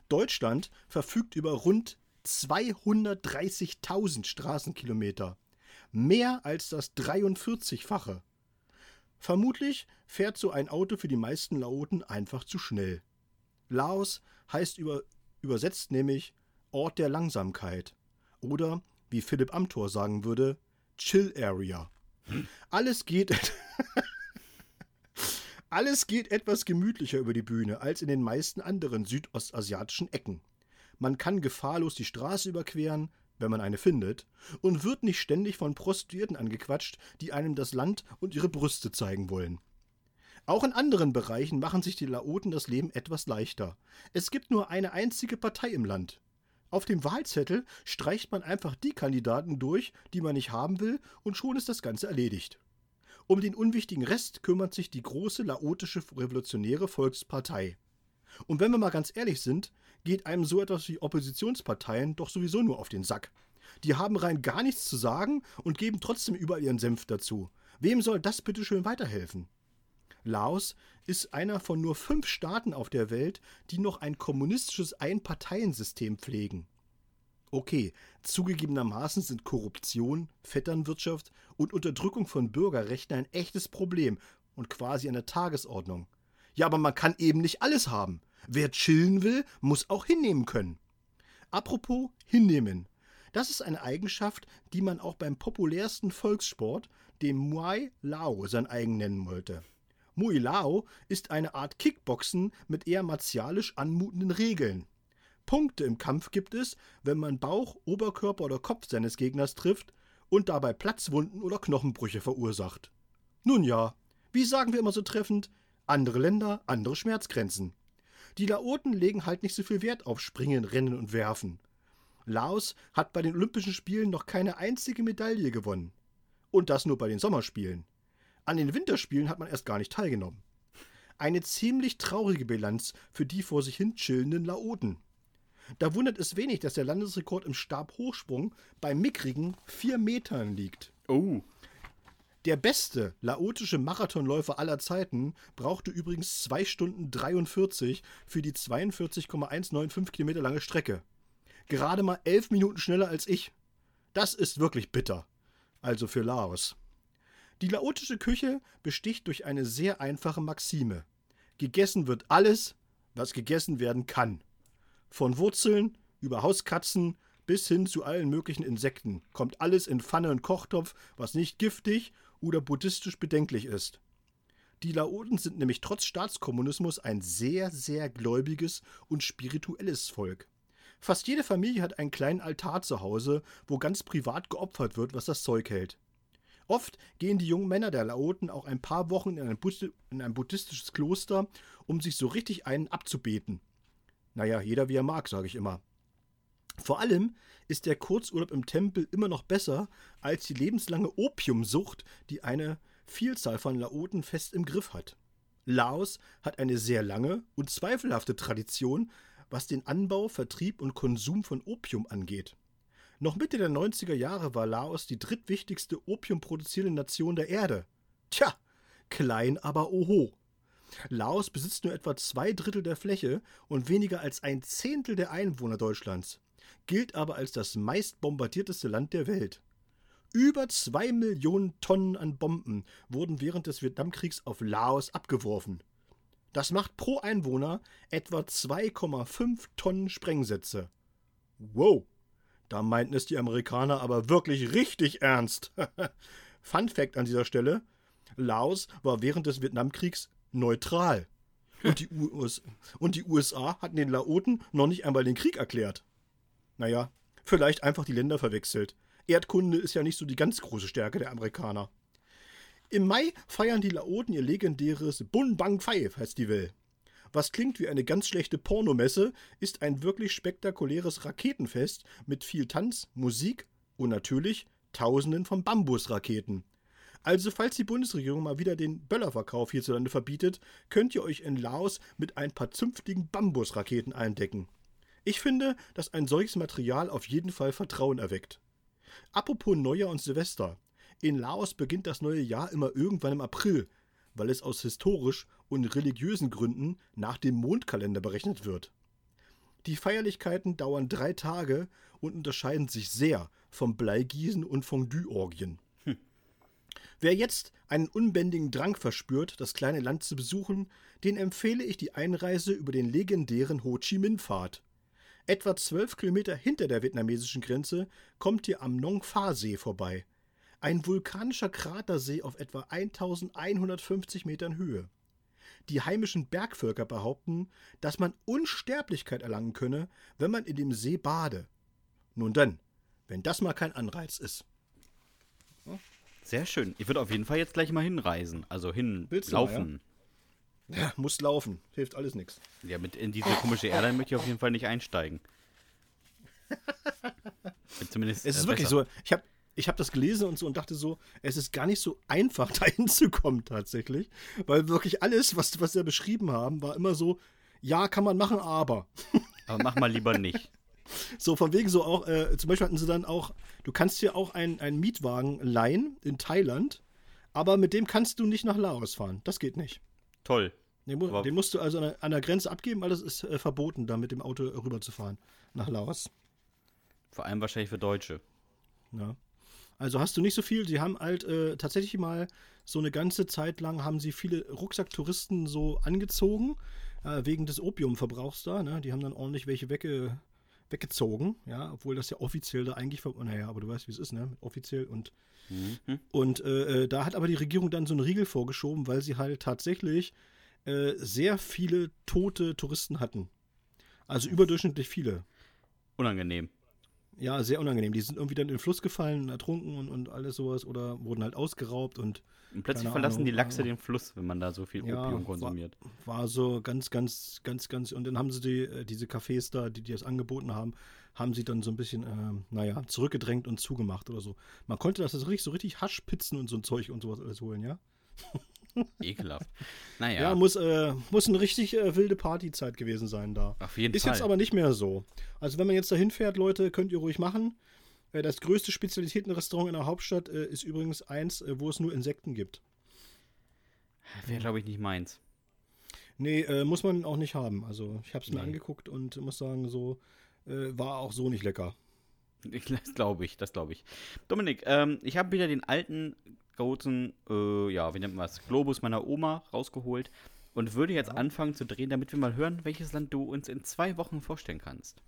Deutschland verfügt über rund 230.000 Straßenkilometer. Mehr als das 43-fache. Vermutlich fährt so ein Auto für die meisten Laoten einfach zu schnell. Laos heißt über, übersetzt nämlich Ort der Langsamkeit. Oder, wie Philipp Amthor sagen würde, Chill Area. Alles geht. (laughs) Alles geht etwas gemütlicher über die Bühne als in den meisten anderen südostasiatischen Ecken. Man kann gefahrlos die Straße überqueren, wenn man eine findet, und wird nicht ständig von Prostituierten angequatscht, die einem das Land und ihre Brüste zeigen wollen. Auch in anderen Bereichen machen sich die Laoten das Leben etwas leichter. Es gibt nur eine einzige Partei im Land. Auf dem Wahlzettel streicht man einfach die Kandidaten durch, die man nicht haben will, und schon ist das Ganze erledigt. Um den unwichtigen Rest kümmert sich die große laotische Revolutionäre Volkspartei. Und wenn wir mal ganz ehrlich sind, geht einem so etwas wie Oppositionsparteien doch sowieso nur auf den Sack. Die haben rein gar nichts zu sagen und geben trotzdem überall ihren Senf dazu. Wem soll das bitte schön weiterhelfen? Laos ist einer von nur fünf Staaten auf der Welt, die noch ein kommunistisches Einparteiensystem pflegen. Okay, zugegebenermaßen sind Korruption, Vetternwirtschaft und Unterdrückung von Bürgerrechten ein echtes Problem und quasi an der Tagesordnung. Ja, aber man kann eben nicht alles haben. Wer chillen will, muss auch hinnehmen können. Apropos hinnehmen. Das ist eine Eigenschaft, die man auch beim populärsten Volkssport, dem Muay Lao, sein eigen nennen wollte. Muay Lao ist eine Art Kickboxen mit eher martialisch anmutenden Regeln. Punkte im Kampf gibt es, wenn man Bauch, Oberkörper oder Kopf seines Gegners trifft und dabei Platzwunden oder Knochenbrüche verursacht. Nun ja, wie sagen wir immer so treffend, andere Länder, andere Schmerzgrenzen. Die Laoten legen halt nicht so viel Wert auf Springen, Rennen und Werfen. Laos hat bei den Olympischen Spielen noch keine einzige Medaille gewonnen. Und das nur bei den Sommerspielen. An den Winterspielen hat man erst gar nicht teilgenommen. Eine ziemlich traurige Bilanz für die vor sich hin chillenden Laoten. Da wundert es wenig, dass der Landesrekord im Stabhochsprung bei mickrigen vier Metern liegt. Oh. Der beste laotische Marathonläufer aller Zeiten brauchte übrigens 2 Stunden 43 für die 42,195 Kilometer lange Strecke. Gerade mal 11 Minuten schneller als ich. Das ist wirklich bitter. Also für Laos. Die laotische Küche besticht durch eine sehr einfache Maxime. Gegessen wird alles, was gegessen werden kann. Von Wurzeln über Hauskatzen bis hin zu allen möglichen Insekten kommt alles in Pfanne und Kochtopf, was nicht giftig oder buddhistisch bedenklich ist. Die Laoten sind nämlich trotz Staatskommunismus ein sehr, sehr gläubiges und spirituelles Volk. Fast jede Familie hat einen kleinen Altar zu Hause, wo ganz privat geopfert wird, was das Zeug hält. Oft gehen die jungen Männer der Laoten auch ein paar Wochen in ein, in ein buddhistisches Kloster, um sich so richtig einen abzubeten. Naja, jeder wie er mag, sage ich immer. Vor allem ist der Kurzurlaub im Tempel immer noch besser als die lebenslange Opiumsucht, die eine Vielzahl von Laoten fest im Griff hat. Laos hat eine sehr lange und zweifelhafte Tradition, was den Anbau, Vertrieb und Konsum von Opium angeht. Noch Mitte der 90er Jahre war Laos die drittwichtigste opiumproduzierende Nation der Erde. Tja, klein aber oho. Laos besitzt nur etwa zwei Drittel der Fläche und weniger als ein Zehntel der Einwohner Deutschlands, gilt aber als das meistbombardierteste Land der Welt. Über zwei Millionen Tonnen an Bomben wurden während des Vietnamkriegs auf Laos abgeworfen. Das macht pro Einwohner etwa 2,5 Tonnen Sprengsätze. Wow, da meinten es die Amerikaner aber wirklich richtig ernst. (laughs) Fun Fact an dieser Stelle: Laos war während des Vietnamkriegs neutral. Und die, US und die USA hatten den Laoten noch nicht einmal den Krieg erklärt. Naja, vielleicht einfach die Länder verwechselt. Erdkunde ist ja nicht so die ganz große Stärke der Amerikaner. Im Mai feiern die Laoten ihr legendäres Bun Bang Pfei Festival. Was klingt wie eine ganz schlechte Pornomesse, ist ein wirklich spektakuläres Raketenfest mit viel Tanz, Musik und natürlich Tausenden von Bambusraketen. Also, falls die Bundesregierung mal wieder den Böllerverkauf hierzulande verbietet, könnt ihr euch in Laos mit ein paar zünftigen Bambusraketen eindecken. Ich finde, dass ein solches Material auf jeden Fall Vertrauen erweckt. Apropos Neujahr und Silvester. In Laos beginnt das neue Jahr immer irgendwann im April, weil es aus historisch und religiösen Gründen nach dem Mondkalender berechnet wird. Die Feierlichkeiten dauern drei Tage und unterscheiden sich sehr vom Bleigießen und Fondue-Orgien. Wer jetzt einen unbändigen Drang verspürt, das kleine Land zu besuchen, den empfehle ich die Einreise über den legendären Ho Chi Minh-Pfad. Etwa zwölf Kilometer hinter der vietnamesischen Grenze kommt ihr am Nong Pha See vorbei. Ein vulkanischer Kratersee auf etwa 1150 Metern Höhe. Die heimischen Bergvölker behaupten, dass man Unsterblichkeit erlangen könne, wenn man in dem See bade. Nun dann, wenn das mal kein Anreiz ist. Sehr schön. Ich würde auf jeden Fall jetzt gleich mal hinreisen. Also hinlaufen. Ja? muss laufen. Hilft alles nichts. Ja, mit in diese komische Airline möchte ich auf jeden Fall nicht einsteigen. (laughs) Zumindest, es ist äh, wirklich so. Ich habe ich hab das gelesen und so und dachte so, es ist gar nicht so einfach, (laughs) da hinzukommen tatsächlich. Weil wirklich alles, was, was sie beschrieben haben, war immer so, ja, kann man machen, aber. (laughs) Aber mach mal lieber nicht. So, von wegen so auch, äh, zum Beispiel hatten sie dann auch, du kannst hier auch einen, einen Mietwagen leihen in Thailand, aber mit dem kannst du nicht nach Laos fahren. Das geht nicht. Toll. Den, mu den musst du also an der, an der, Grenze abgeben, weil es ist äh, verboten, da mit dem Auto rüberzufahren nach Laos. Vor allem wahrscheinlich für Deutsche. Ja. Also hast du nicht so viel. Sie haben halt äh, tatsächlich mal so eine ganze Zeit lang haben sie viele Rucksacktouristen so angezogen, äh, wegen des Opiumverbrauchs da. Ne? Die haben dann ordentlich welche wegge weggezogen, ja, obwohl das ja offiziell da eigentlich, naja, aber du weißt, wie es ist, ne, offiziell und mhm. und äh, äh, da hat aber die Regierung dann so einen Riegel vorgeschoben, weil sie halt tatsächlich äh, sehr viele tote Touristen hatten. Also überdurchschnittlich viele. Unangenehm. Ja, sehr unangenehm. Die sind irgendwie dann in den Fluss gefallen, ertrunken und, und alles sowas oder wurden halt ausgeraubt und. Und plötzlich verlassen Ahnung, die Lachse den Fluss, wenn man da so viel Ja, Opium war- konsumiert. war so ganz, ganz, ganz, ganz. Und dann haben sie die, äh, diese Cafés da, die, die das angeboten haben, haben sie dann so ein bisschen, ähm, naja, zurückgedrängt und zugemacht oder so. Man konnte das richtig, so richtig Haschpizzen und so ein Zeug und sowas alles holen, ja? (laughs) Ekelhaft. Ja, Naja, muss, äh, muss eine richtig äh, wilde Partyzeit gewesen sein da. auf jeden Ist Fall. jetzt aber nicht mehr so. Also wenn man jetzt dahin fährt, Leute, könnt ihr ruhig machen. Äh, Das größte Spezialitätenrestaurant in der Hauptstadt äh, ist übrigens eins, äh, wo es nur Insekten gibt. Wäre, glaube ich, nicht meins. Nee, äh, muss man auch nicht haben. Also ich habe es mir Nee. angeguckt und muss sagen, so war auch so nicht lecker. Ich- (laughs) Das glaube ich, das glaube ich. Dominik, ähm, ich habe wieder den alten großen, äh, ja, wie nennt man das, Globus meiner Oma rausgeholt und würde jetzt anfangen zu drehen, damit wir mal hören, welches Land du uns in zwei Wochen vorstellen kannst.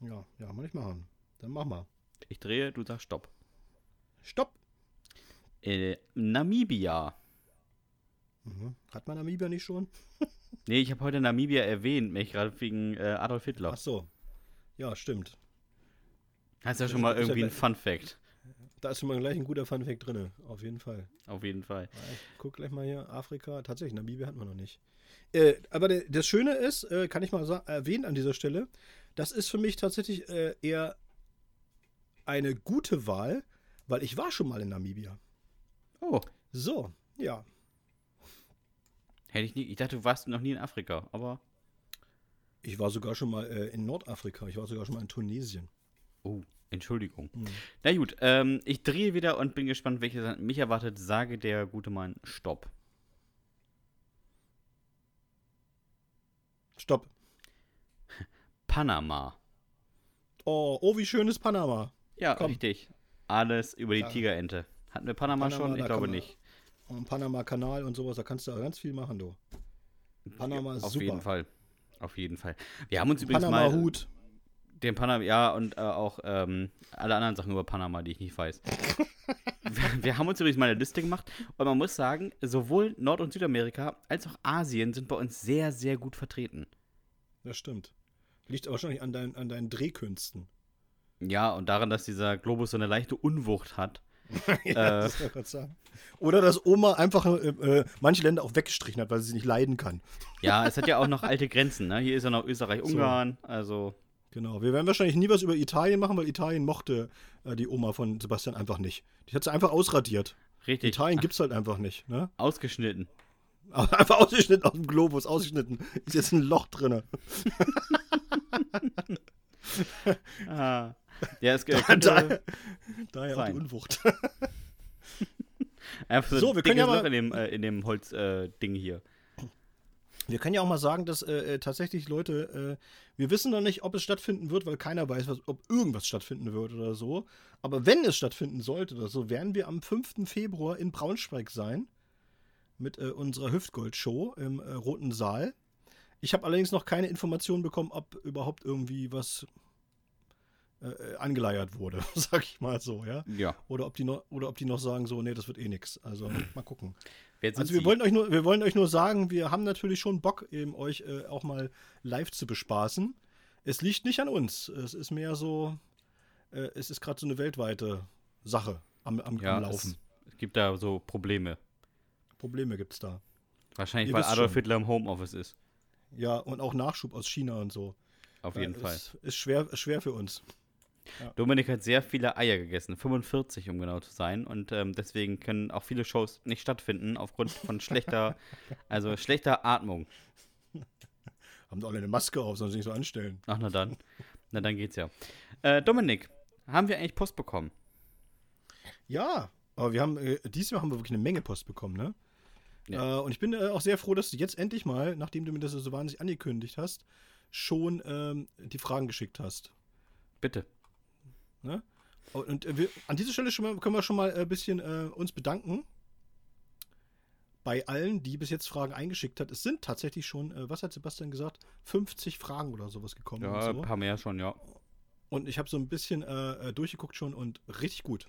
Ja, ja, mal nicht machen. Dann mach mal. Ich drehe, du sagst Stopp. Stopp! Äh, Namibia. Mhm. Hat man Namibia nicht schon? (laughs) Nee, ich habe heute Namibia erwähnt, mich gerade wegen äh, Adolf Hitler. Ach so. Ja, stimmt. Das ist ja schon mal ja irgendwie ein Fun Fact. Da ist schon mal gleich ein guter Funfact drin. Auf jeden Fall. Auf jeden Fall. Ich guck gleich mal hier. Afrika. Tatsächlich, Namibia hatten wir noch nicht. Äh, aber der, das Schöne ist, äh, kann ich mal erwähnen an dieser Stelle, das ist für mich tatsächlich äh, eher eine gute Wahl, weil ich war schon mal in Namibia. Oh, So, ja. hätte ich nie. Ich dachte, du warst noch nie in Afrika, aber. Ich war sogar schon mal äh, in Nordafrika. Ich war sogar schon mal in Tunesien. Oh, Entschuldigung. Hm. Na gut, ähm, ich drehe wieder und bin gespannt, welches mich erwartet. Sage der gute Mann Stopp. Stopp. Panama. Oh, oh, wie schön ist Panama. Ja, Komm. richtig. Alles über die Ja. Tigerente. Hatten wir Panama, Panama, schon? Ich glaube man- nicht. Und Panama-Kanal und sowas, da kannst du ganz viel machen, du. Panama ist Auf super. jeden Fall. Auf jeden Fall. Wir haben uns übrigens mal Panama-Hut. Den Panama, ja, und äh, auch ähm, alle anderen Sachen über Panama, die ich nicht weiß. (laughs) wir, wir haben uns übrigens mal eine Liste gemacht und man muss sagen, sowohl Nord- und Südamerika als auch Asien sind bei uns sehr, sehr gut vertreten. Das stimmt. Liegt wahrscheinlich an, dein, an deinen Drehkünsten. Ja, und daran, dass dieser Globus so eine leichte Unwucht hat. (laughs) ja, Äh. das sagen. Oder dass Oma einfach äh, äh, manche Länder auch weggestrichen hat, weil sie sie nicht leiden kann. Ja, es hat ja auch (laughs) noch alte Grenzen, ne? Hier ist ja noch Österreich, Ungarn, also. Genau. Wir werden wahrscheinlich nie was über Italien machen, weil Italien mochte äh, die Oma von Sebastian einfach nicht. Die hat sie einfach ausradiert. Richtig. Italien (laughs) gibt's halt einfach nicht. Ne? Ausgeschnitten. (laughs) Einfach ausgeschnitten aus dem Globus, ausgeschnitten. Ist jetzt ein Loch drin. (laughs) Ah. Ja, es Da, könnte daher auch die. Unwucht. So, wir können ja mal- in dem, äh, in dem Holzding äh, hier. Wir können ja auch mal sagen, dass äh, äh, tatsächlich Leute, äh, wir wissen noch nicht, ob es stattfinden wird, weil keiner weiß, was, ob irgendwas stattfinden wird oder so. Aber wenn es stattfinden sollte oder so, werden wir am 5. Februar in Braunschweig sein mit äh, unserer Hüftgold-Show im äh, Roten Saal. Ich habe allerdings noch keine Informationen bekommen, ob überhaupt irgendwie was äh, angeleiert wurde, (laughs) sag ich mal so, ja. Ja. Oder ob die noch, oder ob die noch sagen, so, nee, das wird eh nix. Also mal gucken. Also wir Sie? wollen euch nur, wir wollen euch nur sagen, wir haben natürlich schon Bock, eben euch äh, auch mal live zu bespaßen. Es liegt nicht an uns. Es ist mehr so, äh, es ist gerade so eine weltweite Sache am, am, ja, am Laufen. Es, es gibt da so Probleme. Probleme gibt's da. Wahrscheinlich, Ihr weil Adolf. Hitler im Homeoffice ist. Ja, und auch Nachschub aus China und so. Auf Ja, jeden Fall. Ist, ist schwer, schwer für uns. Dominik hat sehr viele Eier gegessen, 45 um genau zu sein. Und ähm, deswegen können auch viele Shows nicht stattfinden aufgrund von schlechter, (laughs) also schlechter Atmung. Haben alle eine Maske auf, sollen sie nicht so anstellen. Ach, na dann. Na dann geht's ja. Äh, Dominik, haben wir eigentlich Post bekommen? Ja, aber wir haben, äh, dieses Jahr haben wir wirklich eine Menge Post bekommen, ne? Ja. Äh, und ich bin äh, auch sehr froh, dass du jetzt endlich mal, nachdem du mir das so wahnsinnig angekündigt hast, schon ähm, die Fragen geschickt hast. Bitte. Ne? Und, äh, wir, an dieser Stelle mal, können wir schon mal ein bisschen äh, uns bedanken bei allen, die bis jetzt Fragen eingeschickt hat. Es sind tatsächlich schon, äh, was hat Sebastian gesagt, 50 Fragen oder sowas gekommen. Ja, und, ein so. paar mehr schon, ja. und ich habe so ein bisschen äh, äh, durchgeguckt schon und richtig gut.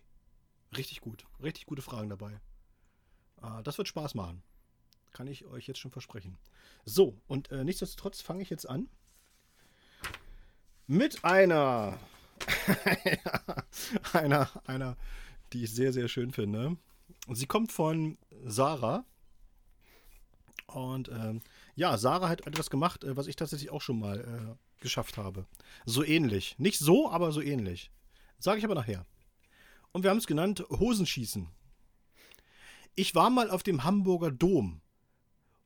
Richtig gut. Richtig gute Fragen dabei. Äh, das wird Spaß machen. Kann ich euch jetzt schon versprechen. So, und äh, nichtsdestotrotz fange ich jetzt an mit einer (laughs) einer, einer, die ich sehr, sehr schön finde. Sie kommt von Sarah. Und ähm, ja, Sarah hat etwas gemacht, äh, was ich tatsächlich auch schon mal äh, geschafft habe. So ähnlich. Nicht so, aber so ähnlich. Sage ich aber nachher. Und wir haben es genannt Hosenschießen. Ich war mal auf dem Hamburger Dom.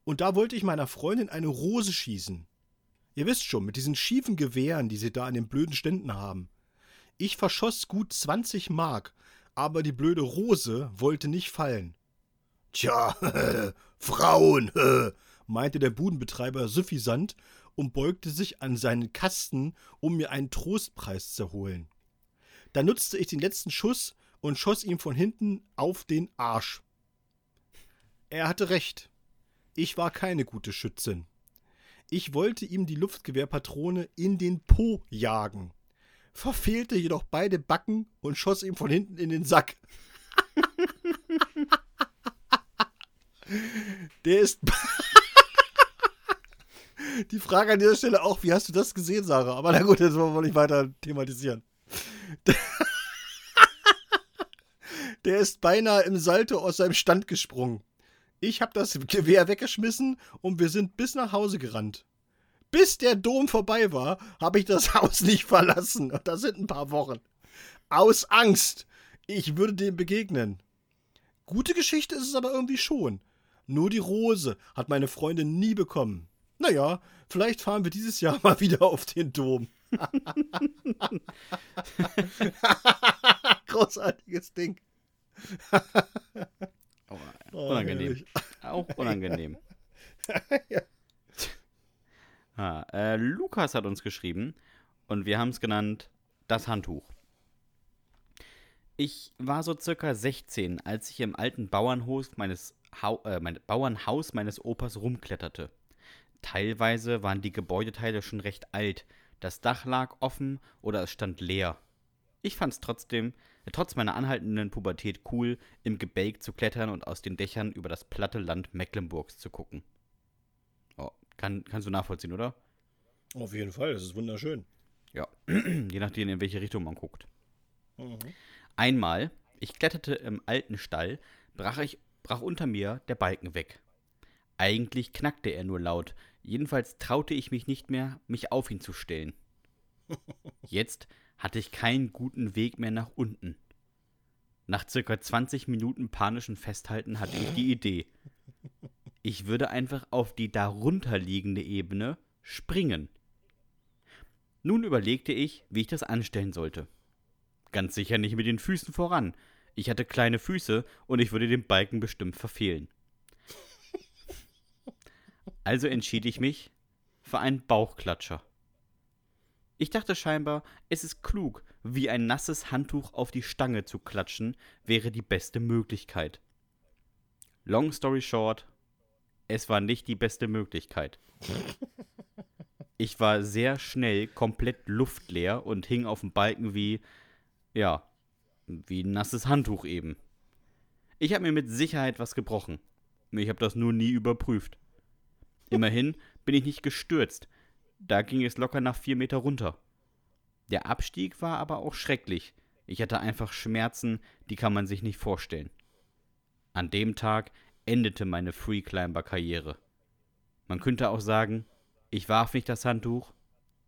Und da wollte ich meiner Freundin eine Rose schießen. Ihr wisst schon, mit diesen schiefen Gewehren, die sie da an den blöden Ständen haben. Ich verschoss gut 20 Mark, aber die blöde Rose wollte nicht fallen. Tja, (laughs) Frauen, (laughs) meinte der Budenbetreiber suffisant und beugte sich an seinen Kasten, um mir einen Trostpreis zu holen. Da nutzte ich den letzten Schuss und schoss ihm von hinten auf den Arsch. Er hatte recht. Ich war keine gute Schützin. Ich wollte ihm die Luftgewehrpatrone in den Po jagen, verfehlte jedoch beide Backen und schoss ihm von hinten in den Sack. Der ist. (laughs) Die Frage an dieser Stelle auch, wie hast du das gesehen, Sarah? Aber na gut, das wollen wir nicht weiter thematisieren. (laughs) Der ist beinahe im Salto aus seinem Stand gesprungen. Ich habe das Gewehr weggeschmissen und wir sind bis nach Hause gerannt. Bis der Dom vorbei war, habe ich das (laughs) Haus nicht verlassen. Und das sind ein paar Wochen. Aus Angst. Ich würde dem begegnen. Gute Geschichte ist es aber irgendwie schon. Nur die Rose hat meine Freundin nie bekommen. Naja, vielleicht fahren wir dieses Jahr (laughs) mal wieder auf den Dom. (laughs) Großartiges Ding. Oh, unangenehm. Oh, Auch unangenehm. ja. Äh, Lukas hat uns geschrieben und wir haben es genannt das Handtuch. Ich war so circa 16, als ich im alten Bauernhof meines Hau äh, mein Bauernhaus meines Opas rumkletterte. Teilweise waren die Gebäudeteile schon recht alt, das Dach lag offen oder es stand leer. Ich fand es trotzdem, äh, trotz meiner anhaltenden Pubertät cool, im Gebälk zu klettern und aus den Dächern über das platte Land Mecklenburgs zu gucken. Oh, kann, kannst du nachvollziehen, oder? Auf jeden Fall, das ist wunderschön. Ja, (clears throat) je nachdem, in welche Richtung man guckt. Mhm. Einmal, ich kletterte im alten Stall, brach, ich, brach unter mir der Balken weg. Eigentlich knackte er nur laut, jedenfalls traute ich mich nicht mehr, mich auf ihn zu stellen. (laughs) Jetzt hatte ich keinen guten Weg mehr nach unten. Nach circa 20 Minuten panischen Festhalten hatte ich die Idee. Ich würde einfach auf die darunterliegende Ebene springen. Nun überlegte ich, wie ich das anstellen sollte. Ganz sicher nicht mit den Füßen voran. Ich hatte kleine Füße und ich würde den Balken bestimmt verfehlen. Also entschied ich mich für einen Bauchklatscher. Ich dachte scheinbar, es ist klug, wie ein nasses Handtuch auf die Stange zu klatschen, wäre die beste Möglichkeit. Long story short, es war nicht die beste Möglichkeit. (laughs) Ich war sehr schnell komplett luftleer und hing auf dem Balken wie ja, wie ein nasses Handtuch eben. Ich habe mir mit Sicherheit was gebrochen. Ich habe das nur nie überprüft. Immerhin bin ich nicht gestürzt. Da ging es locker nach vier Meter runter. Der Abstieg war aber auch schrecklich. Ich hatte einfach Schmerzen, die kann man sich nicht vorstellen. An dem Tag endete meine Freeclimber-Karriere. Man könnte auch sagen, ich warf nicht das Handtuch,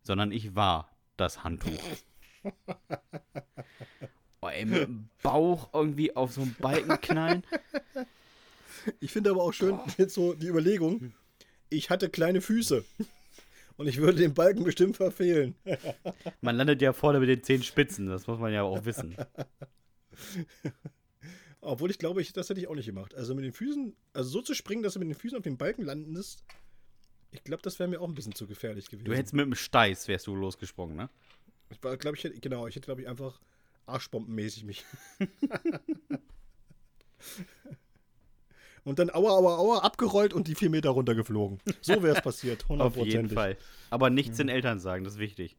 sondern ich war das Handtuch. (laughs) oh, ey, mit dem Bauch irgendwie auf so einen Balken knallen. Ich finde aber auch schön Boah. jetzt so die Überlegung, ich hatte kleine Füße. Und ich würde den Balken bestimmt verfehlen. (laughs) Man landet ja vorne mit den zehn Spitzen, das muss man ja auch wissen. (laughs) Obwohl ich glaube, ich, das hätte ich auch nicht gemacht. Also mit den Füßen, also so zu springen, dass du mit den Füßen auf den Balken landest, ich glaube, das wäre mir auch ein bisschen zu gefährlich gewesen. Du hättest mit dem Steiß wärst du losgesprungen, ne? Ich glaube, ich hätte, genau, ich hätte, glaube ich, einfach arschbombenmäßig mich. (laughs) und dann aua, aua, aua, abgerollt und die vier Meter runtergeflogen. So wäre es passiert, hundertprozentig. (laughs) auf jeden Fall. Aber nichts mhm. den Eltern sagen, das ist wichtig.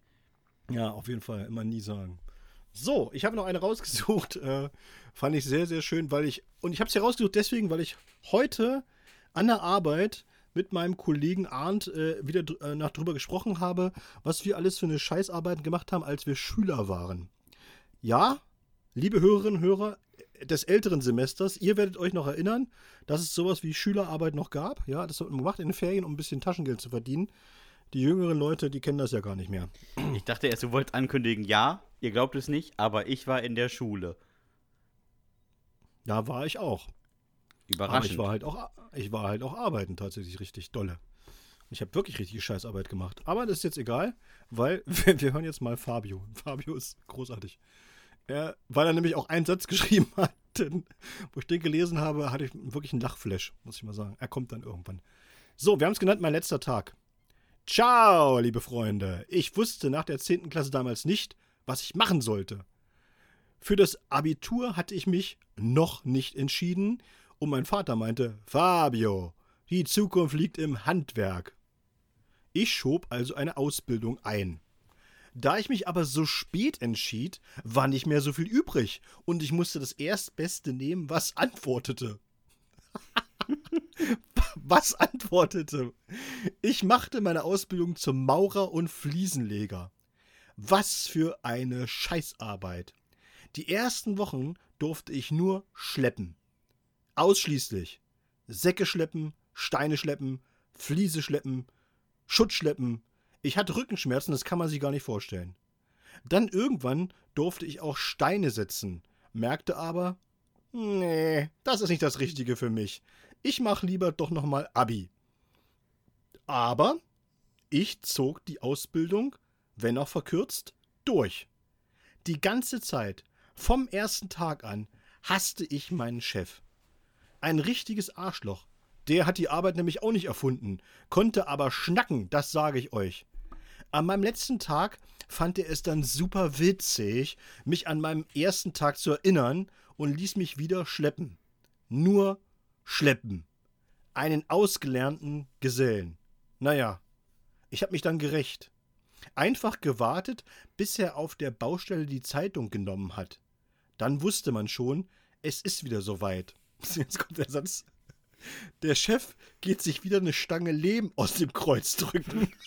Ja, auf jeden Fall, immer nie sagen. So, ich habe noch eine rausgesucht. Äh, fand ich sehr, sehr schön, weil ich. Und ich habe sie rausgesucht deswegen, weil ich heute an der Arbeit mit meinem Kollegen Arndt äh, wieder dr äh, nach drüber gesprochen habe, was wir alles für eine Scheißarbeit gemacht haben, als wir Schüler waren. Ja, liebe Hörerinnen und Hörer des älteren Semesters, ihr werdet euch noch erinnern, dass es sowas wie Schülerarbeit noch gab. Ja, das hat man gemacht in den Ferien, um ein bisschen Taschengeld zu verdienen. Die jüngeren Leute, die kennen das ja gar nicht mehr. Ich dachte erst, du wolltest ankündigen, ja, ihr glaubt es nicht, aber ich war in der Schule. Da war ich auch. Überraschend. Aber ich war halt auch, ich war halt auch arbeiten tatsächlich richtig dolle. Ich habe wirklich richtige Scheißarbeit gemacht. Aber das ist jetzt egal, weil (laughs) wir, wir hören jetzt mal Fabio. Fabio ist großartig. Er, weil er nämlich auch einen Satz (laughs) geschrieben hat, den, wo ich den gelesen habe, hatte ich wirklich einen Lachflash, muss ich mal sagen. Er kommt dann irgendwann. So, wir haben es genannt, mein letzter Tag. Ciao, liebe Freunde. Ich wusste nach der 10. Klasse damals nicht, was ich machen sollte. Für das Abitur hatte ich mich noch nicht entschieden und mein Vater meinte, Fabio, die Zukunft liegt im Handwerk. Ich schob also eine Ausbildung ein. Da ich mich aber so spät entschied, war nicht mehr so viel übrig und ich musste das Erstbeste nehmen, was antwortete. (laughs) was antwortete? Ich machte meine Ausbildung zum Maurer und Fliesenleger. Was für eine Scheißarbeit. Die ersten Wochen durfte ich nur schleppen. Ausschließlich. Säcke schleppen, Steine schleppen, Fliese schleppen, Schutt schleppen. Ich hatte Rückenschmerzen, das kann man sich gar nicht vorstellen. Dann irgendwann durfte ich auch Steine setzen, merkte aber, nee, das ist nicht das Richtige für mich. Ich mache lieber doch nochmal Abi. Aber ich zog die Ausbildung, wenn auch verkürzt, durch. Die ganze Zeit, vom ersten Tag an, hasste ich meinen Chef. Ein richtiges Arschloch. Der hat die Arbeit nämlich auch nicht erfunden, konnte aber schnacken, das sage ich euch. An meinem letzten Tag fand er es dann super witzig, mich an meinem ersten Tag zu erinnern und ließ mich wieder schleppen. Nur schleppen. Einen ausgelernten Gesellen. Naja, ich hab mich dann gerecht. Einfach gewartet, bis er auf der Baustelle die Zeitung genommen hat. Dann wusste man schon, es ist wieder soweit. (laughs) Jetzt kommt der Satz. Der Chef geht sich wieder eine Stange Lehm aus dem Kreuz drücken. (laughs)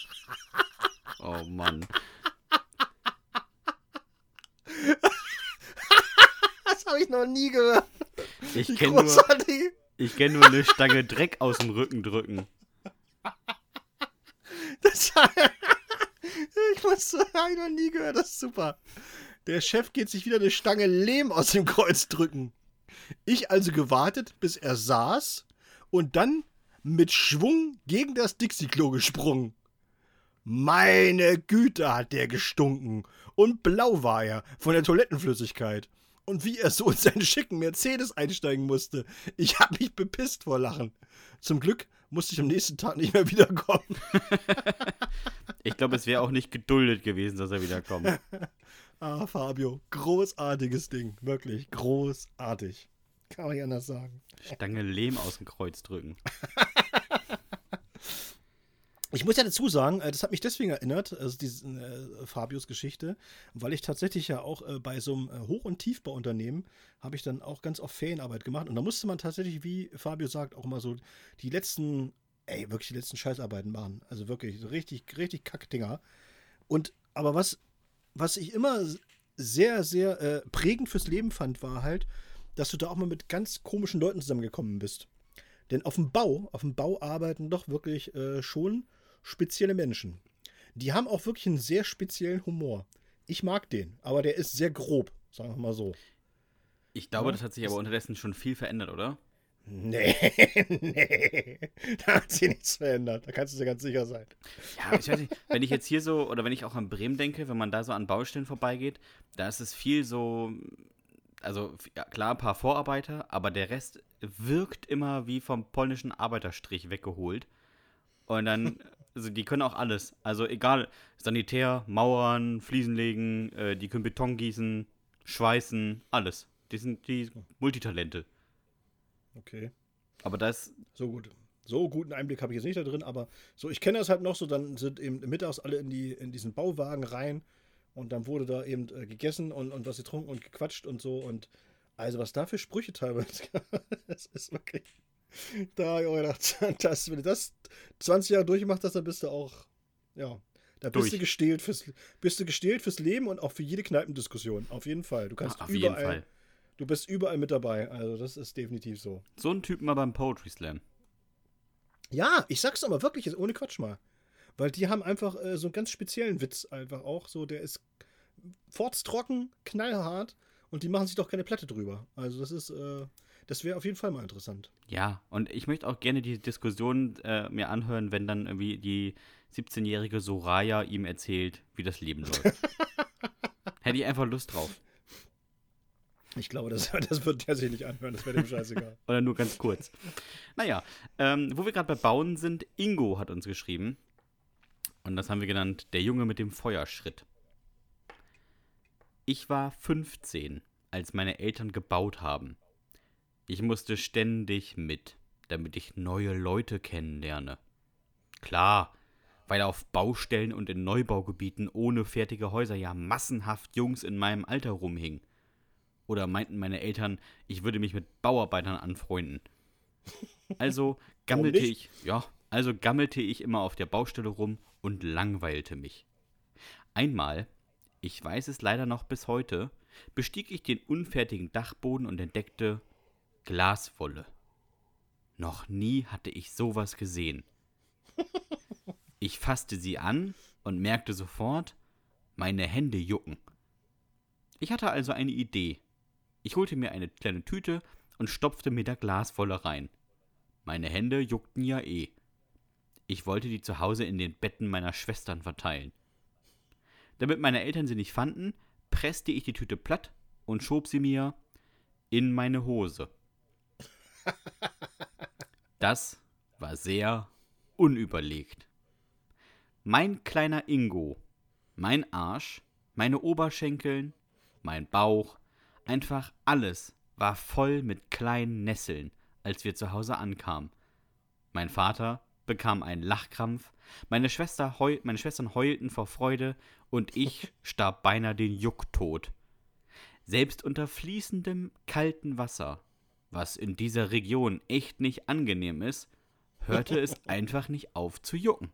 Oh Mann. (laughs) Das habe ich noch nie gehört. Ich kenne nur, ich kenn nur eine Stange Dreck aus dem Rücken drücken. Das, ich muss habe ich noch nie gehört. Das ist super. Der Chef geht sich wieder eine Stange Lehm aus dem Kreuz drücken. Ich also gewartet, bis er saß und dann mit Schwung gegen das Dixie-Klo gesprungen. Meine Güte hat der gestunken. Und blau war er von der Toilettenflüssigkeit. Und wie er so in seinen schicken Mercedes einsteigen musste. Ich hab mich bepisst vor Lachen. Zum Glück musste ich am nächsten Tag nicht mehr wiederkommen. (laughs) Ich glaube, es wäre auch nicht geduldet gewesen, dass er wiederkommt. (laughs) Ah, Fabio, großartiges Ding. Wirklich großartig. Kann man nicht anders sagen. Stange Lehm aus dem Kreuz drücken. (laughs) Ich muss ja dazu sagen, äh, das hat mich deswegen erinnert, also diese äh, Fabius Geschichte, weil ich tatsächlich ja auch äh, bei so einem äh, Hoch- und Tiefbauunternehmen habe ich dann auch ganz oft Ferienarbeit gemacht und da musste man tatsächlich, wie Fabio sagt, auch mal so die letzten, ey, wirklich die letzten Scheißarbeiten machen. Also wirklich richtig, richtig Kackdinger. Und aber was, was ich immer sehr, sehr äh, prägend fürs Leben fand, war halt, dass du da auch mal mit ganz komischen Leuten zusammengekommen bist. Denn auf dem Bau, auf dem Bau arbeiten doch wirklich äh, schon spezielle Menschen. Die haben auch wirklich einen sehr speziellen Humor. Ich mag den, aber der ist sehr grob, sagen wir mal so. Ich glaube, Ja, das hat sich aber unterdessen schon viel verändert, oder? Nee, (laughs) nee, da hat sich nichts verändert. Da kannst du dir ganz sicher sein. Ja, ich weiß nicht, wenn ich jetzt hier so, oder wenn ich auch an Bremen denke, wenn man da so an Baustellen vorbeigeht, da ist es viel so, also ja, klar, ein paar Vorarbeiter, aber der Rest wirkt immer wie vom polnischen Arbeiterstrich weggeholt. Und dann, also die können auch alles. Also egal, Sanitär, Mauern, Fliesen legen, äh, die können Beton gießen, schweißen, alles. Die sind die Multitalente. Okay. Aber das, So gut. So guten Einblick habe ich jetzt nicht da drin, aber so, ich kenne das halt noch so, dann sind eben mittags alle in, die, in diesen Bauwagen rein und dann wurde da eben äh, gegessen und, und was getrunken und gequatscht und so und also was da für Sprüche teilweise, (laughs) das ist wirklich, Da habe ich auch gedacht, das, wenn du das 20 Jahre durchgemacht hast, dann bist du auch, ja, da bist Durch. du gestählt fürs, bist du gestählt fürs Leben und auch für jede Kneipendiskussion. Auf jeden Fall. Du kannst Auf überall, jeden Fall. Du bist überall mit dabei. Also das ist definitiv so. So ein Typ mal beim Poetry Slam. Ja, ich sag's aber wirklich, jetzt ohne Quatsch mal. Weil die haben einfach äh, so einen ganz speziellen Witz einfach auch. So, der ist forztrocken, knallhart und die machen sich doch keine Platte drüber. Also das ist, äh, das wäre auf jeden Fall mal interessant. Ja, und ich möchte auch gerne die Diskussion äh, mir anhören, wenn dann irgendwie die 17-jährige Soraya ihm erzählt, wie das Leben läuft. (laughs) Hätte ich einfach Lust drauf. Ich glaube, das, (laughs) das wird der sich nicht anhören, das wäre dem scheißegal. (laughs) Oder nur ganz kurz. Naja, ähm, wo wir gerade bei Bauen sind, Ingo hat uns geschrieben. Und das haben wir genannt, der Junge mit dem Feuerschritt. Ich war 15, als meine Eltern gebaut haben. Ich musste ständig mit, damit ich neue Leute kennenlerne. Klar, weil auf Baustellen und in Neubaugebieten ohne fertige Häuser ja massenhaft Jungs in meinem Alter rumhingen. Oder meinten meine Eltern, ich würde mich mit Bauarbeitern anfreunden. Also (laughs) gammelte ich, ja, also gammelte ich immer auf der Baustelle rum und langweilte mich. Einmal, ich weiß es leider noch bis heute, bestieg ich den unfertigen Dachboden und entdeckte Glaswolle. Noch nie hatte ich sowas gesehen. (laughs) Ich fasste sie an und merkte sofort, meine Hände jucken. Ich hatte also eine Idee. Ich holte mir eine kleine Tüte und stopfte mir da Glaswolle rein. Meine Hände juckten ja eh. Ich wollte die zu Hause in den Betten meiner Schwestern verteilen. Damit meine Eltern sie nicht fanden, presste ich die Tüte platt und schob sie mir in meine Hose. Das war sehr unüberlegt. Mein kleiner Ingo, mein Arsch, meine Oberschenkeln, mein Bauch, einfach alles war voll mit kleinen Nesseln, als wir zu Hause ankamen. Mein Vater bekam einen Lachkrampf, meine, Schwester heu meine Schwestern heulten vor Freude und ich (laughs) starb beinahe den Jucktod. Selbst unter fließendem kalten Wasser, was in dieser Region echt nicht angenehm ist, hörte es (laughs) einfach nicht auf zu jucken.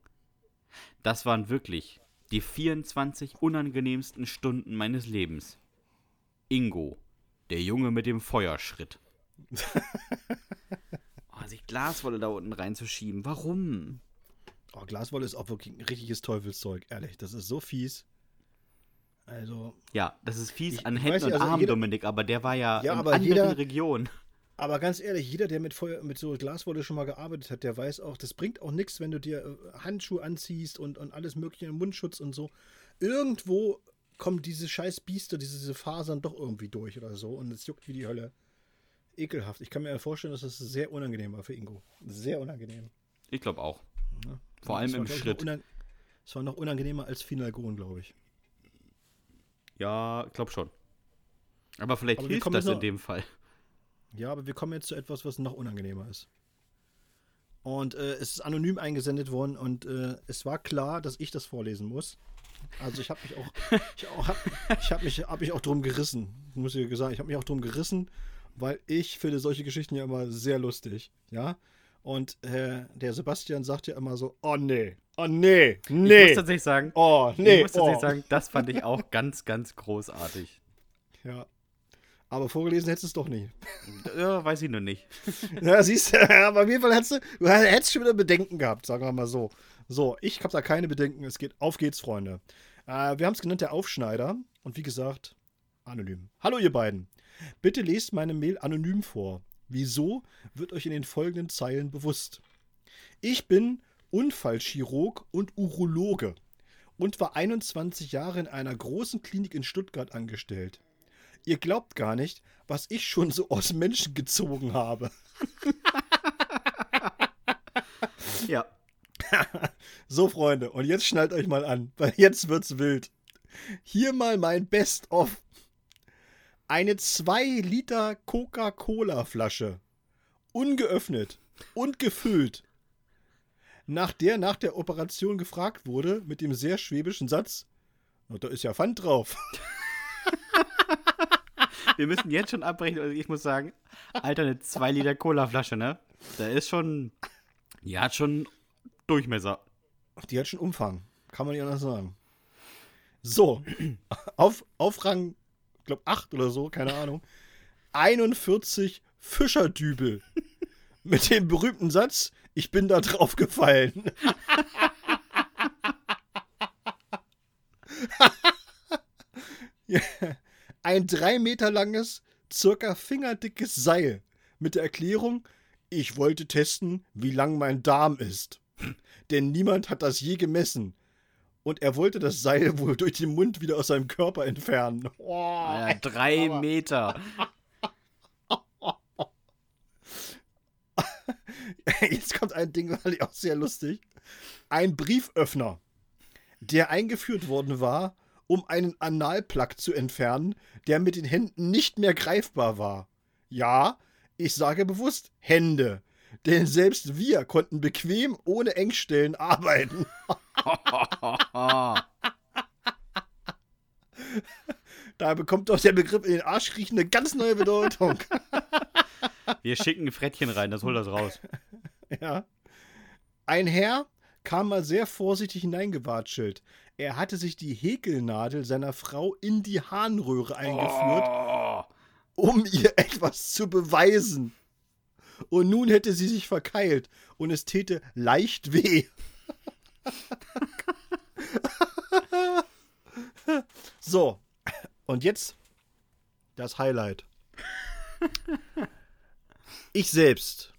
Das waren wirklich die 24 unangenehmsten Stunden meines Lebens. Ingo, der Junge mit dem Feuerschritt. (laughs) oh, sich Glaswolle da unten reinzuschieben. Warum? Oh, Glaswolle ist auch wirklich ein richtiges Teufelszeug, ehrlich. Das ist so fies. Also, Ja, das ist fies Ich- an Händen nicht, und also Armen, jeder- Dominik, aber der war ja, Ja, in aber anderen jeder- Regionen. aber ganz ehrlich, jeder, der mit, Feuer, mit so Glaswolle schon mal gearbeitet hat, der weiß auch, das bringt auch nichts, wenn du dir äh, Handschuhe anziehst und, und alles mögliche, Mundschutz und so. Irgendwo kommen diese scheiß Biester, diese, diese Fasern doch irgendwie durch oder so und es juckt wie die Hölle. Ekelhaft. Ich kann mir vorstellen, dass das sehr unangenehm war für Ingo. Sehr unangenehm. Ich glaube auch. Ja. Vor Und allem im Schritt. Noch es war noch unangenehmer als Finalgon, glaube ich. Ja, ich glaube schon. Aber vielleicht Aber hilft das jetzt in noch- dem Fall. Ja, aber wir kommen jetzt zu etwas, was noch unangenehmer ist. Und äh, es ist anonym eingesendet worden und äh, es war klar, dass ich das vorlesen muss. Also ich habe mich auch, ich auch, hab, ich habe mich, hab mich auch drum gerissen, muss ich sagen. Ich habe mich auch drum gerissen, weil ich finde solche Geschichten ja immer sehr lustig, ja. Und äh, der Sebastian sagt ja immer so, oh nee, oh nee, Ich nee, muss tatsächlich sagen, oh ich nee, muss tatsächlich oh. sagen, das fand ich auch ganz, ganz großartig. Ja. Aber vorgelesen hättest du es doch nicht. Ja, weiß ich nur nicht. (laughs) Ja, siehst du, (laughs) aber auf jeden Fall hättest du, du hättest schon wieder Bedenken gehabt, sagen wir mal so. So, ich habe da keine Bedenken. Es geht, auf geht's, Freunde. Äh, wir haben es genannt, der Aufschneider. Und wie gesagt, anonym. Hallo, ihr beiden. Bitte lest meine Mail anonym vor. Wieso wird euch in den folgenden Zeilen bewusst? Ich bin Unfallchirurg und Urologe und war 21 Jahre in einer großen Klinik in Stuttgart angestellt. Ihr glaubt gar nicht, was ich schon so aus Menschen gezogen habe. (laughs) Ja. (laughs) So, Freunde, und jetzt schnallt euch mal an, weil jetzt wird's wild. Hier mal mein Best-of. Eine 2 Liter Coca-Cola-Flasche. Ungeöffnet und gefüllt. Nach der nach der Operation gefragt wurde, mit dem sehr schwäbischen Satz: "Na, Da ist ja Pfand drauf. (laughs) Wir müssen jetzt schon abbrechen. Also ich muss sagen, Alter, eine 2 Liter Cola-Flasche, ne? Der ist schon. Die hat schon Durchmesser. Die hat schon Umfang. Kann man nicht anders sagen. So, (clears throat) auf, auf Rang, ich glaube 8 oder so, keine Ahnung. 41 Fischerdübel. (laughs) Mit dem berühmten Satz, ich bin da drauf gefallen. Ja, (laughs) (laughs) Ein drei Meter langes, circa fingerdickes Seil mit der Erklärung, ich wollte testen, wie lang mein Darm ist. Denn niemand hat das je gemessen. Und er wollte das Seil (laughs) wohl durch den Mund wieder aus seinem Körper entfernen. Oh, Ja, drei aber- Meter. (laughs) Jetzt kommt ein Ding, fand ich auch sehr lustig. Ein Brieföffner, der eingeführt worden war, um einen Analplug zu entfernen, der mit den Händen nicht mehr greifbar war. Ja, ich sage bewusst Hände. Denn selbst wir konnten bequem ohne Engstellen arbeiten. (laughs) Da bekommt doch der Begriff in den Arsch riechen eine ganz neue Bedeutung. (laughs) Wir schicken ein Frettchen rein, das holt das raus. Ja. Ein Herr kam mal sehr vorsichtig hineingewatschelt. Er hatte sich die Häkelnadel seiner Frau in die Harnröhre eingeführt, Oh. um ihr etwas zu beweisen. Und nun hätte sie sich verkeilt und es täte leicht weh. (laughs) so, und jetzt das Highlight. Ich selbst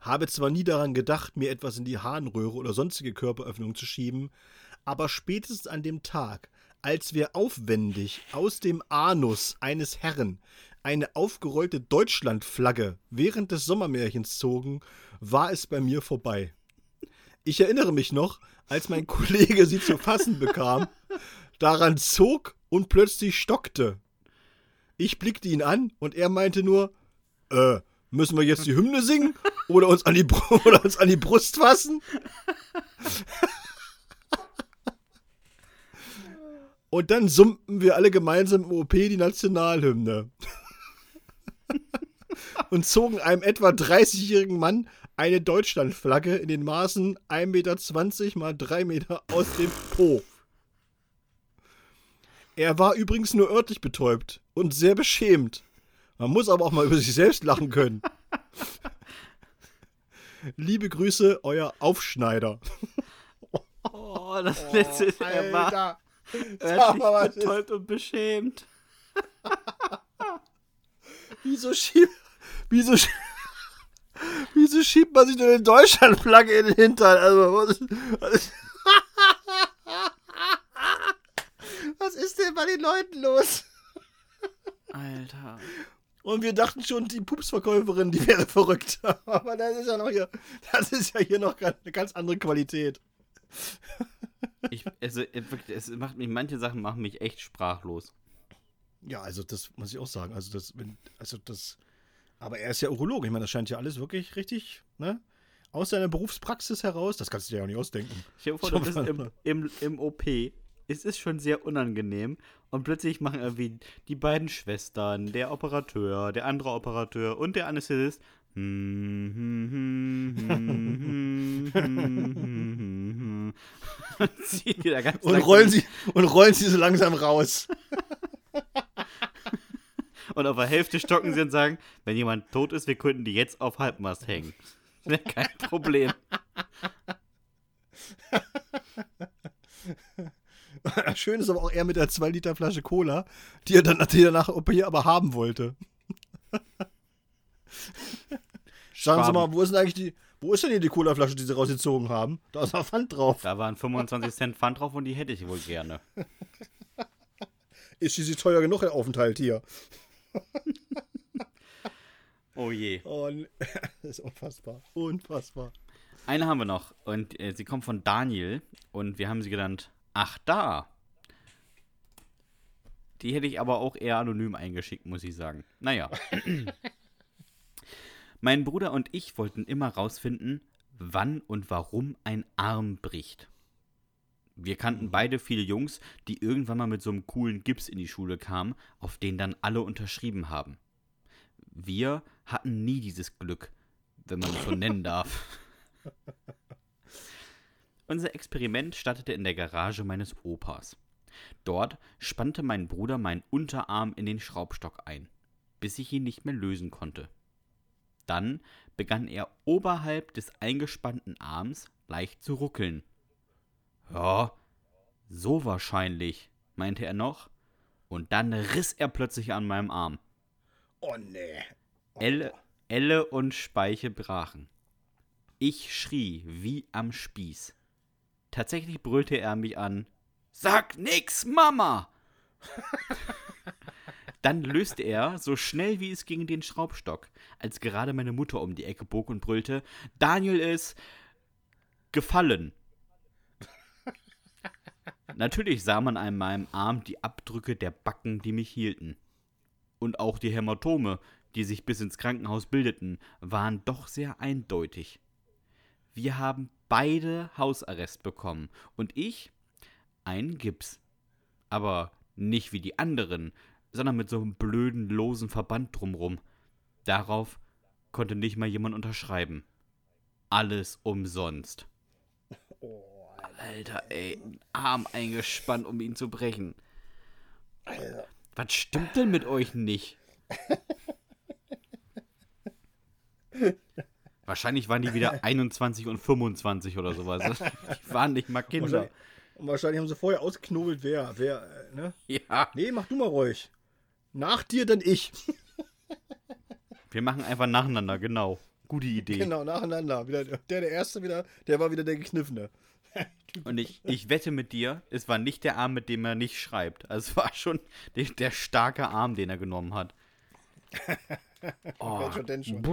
habe zwar nie daran gedacht, mir etwas in die Harnröhre oder sonstige Körperöffnung zu schieben, aber spätestens an dem Tag, als wir aufwendig aus dem Anus eines Herren eine aufgerollte Deutschlandflagge während des Sommermärchens zogen, war es bei mir vorbei. Ich erinnere mich noch, als mein Kollege sie zu fassen bekam, daran zog und plötzlich stockte. Ich blickte ihn an und er meinte nur, äh, müssen wir jetzt die Hymne singen oder uns an die, Bru (laughs) oder uns an die Brust fassen? Und dann summten wir alle gemeinsam im OP die Nationalhymne. (laughs) Und zogen einem etwa 30-jährigen Mann eine Deutschlandflagge in den Maßen 1,20 Meter mal 3 Meter aus dem Po. Er war übrigens nur örtlich betäubt und sehr beschämt. Man muss aber auch mal über sich selbst lachen können. (laughs) Liebe Grüße, euer Aufschneider. Oh, das letzte ist, er war Alter. Sag mal, was örtlich ist- betäubt und beschämt. (laughs) Wieso schiebt. Wieso, schie- wieso schiebt man sich denn eine Deutschlandflagge in den Hintern? Also, was ist, was was ist denn bei den Leuten los? Alter. Und wir dachten schon, die Pupsverkäuferin, die wäre verrückt. Aber das ist ja noch hier. Das ist ja hier noch eine ganz andere Qualität. Ich, also, es macht mich, manche Sachen machen mich echt sprachlos. Ja, also das muss ich auch sagen. Also das, wenn, also das. Aber er ist ja Urologe. Ich meine, das scheint ja alles wirklich richtig, ne? Aus seiner Berufspraxis heraus. Das kannst du dir ja auch nicht ausdenken. Stell dir vor, du bist im, im, im OP. Es ist schon sehr unangenehm. Und plötzlich machen irgendwie die beiden Schwestern, der Operateur, der andere Operateur und der Anästhesist. Und rollen sie und rollen sie so langsam raus. Und auf der Hälfte stocken sie und sagen, wenn jemand tot ist, wir könnten die jetzt auf Halbmast hängen. Wäre kein Problem. (laughs) Schön ist aber auch er mit der 2 Liter Flasche Cola, die er dann die er nach OP aber haben wollte. (laughs) Sagen Sie mal, wo ist denn eigentlich die, wo ist denn hier die Colaflasche, die Sie rausgezogen haben? Da ist noch Pfand drauf. Da waren 25 Cent Pfand drauf und die hätte ich wohl gerne. (laughs) Ist schließlich teuer genug der Aufenthalt hier. (laughs) Oh je. Und (laughs) das ist unfassbar. Unfassbar. Eine haben wir noch und äh, sie kommt von Daniel und wir haben sie genannt Ach da. Die hätte ich aber auch eher anonym eingeschickt, muss ich sagen. Naja. (laughs) mein Bruder und ich wollten immer rausfinden, wann und warum ein Arm bricht. Wir kannten beide viele Jungs, die irgendwann mal mit so einem coolen Gips in die Schule kamen, auf den dann alle unterschrieben haben. Wir hatten nie dieses Glück. wenn man es so nennen darf. (laughs) Unser Experiment startete in der Garage meines Opas. Dort spannte mein Bruder meinen Unterarm in den Schraubstock ein, bis ich ihn nicht mehr lösen konnte. Dann begann er oberhalb des eingespannten Arms leicht zu ruckeln. Ja, so wahrscheinlich, meinte er noch, und dann riss er plötzlich an meinem Arm. Oh nee. Oh. Elle, Elle und Speiche brachen. Ich schrie wie am Spieß. Tatsächlich brüllte er mich an. Sag nix, Mama! (laughs) Dann löste er so schnell wie es ging den Schraubstock, als gerade meine Mutter um die Ecke bog und brüllte: Daniel ist gefallen. Natürlich sah man an meinem Arm die Abdrücke der Backen, die mich hielten. Und auch die Hämatome, die sich bis ins Krankenhaus bildeten, waren doch sehr eindeutig. Wir haben beide Hausarrest bekommen und ich einen Gips. Aber nicht wie die anderen, sondern mit so einem blöden, losen Verband drumrum. Darauf konnte nicht mal jemand unterschreiben. Alles umsonst. Alter, ey, ein Arm eingespannt, um ihn zu brechen. Alter. Was stimmt denn mit euch nicht? Wahrscheinlich waren die wieder (laughs) 21 und 25 oder sowas. (laughs) Die waren nicht mal Kinder. Wahrscheinlich, und wahrscheinlich haben sie vorher ausgeknobelt, wer, wer, äh, ne? Ja, Nee, mach du mal ruhig. Nach dir, dann ich. (laughs) wir machen einfach nacheinander, genau. Gute Idee. Genau, nacheinander. Wieder, der, der Erste wieder, der war wieder der Gekniffene. Und ich, ich wette mit dir, es war nicht der Arm, mit dem er nicht schreibt. Also es war schon der, der starke Arm, den er genommen hat. (laughs) Oh, Welcher denn schon?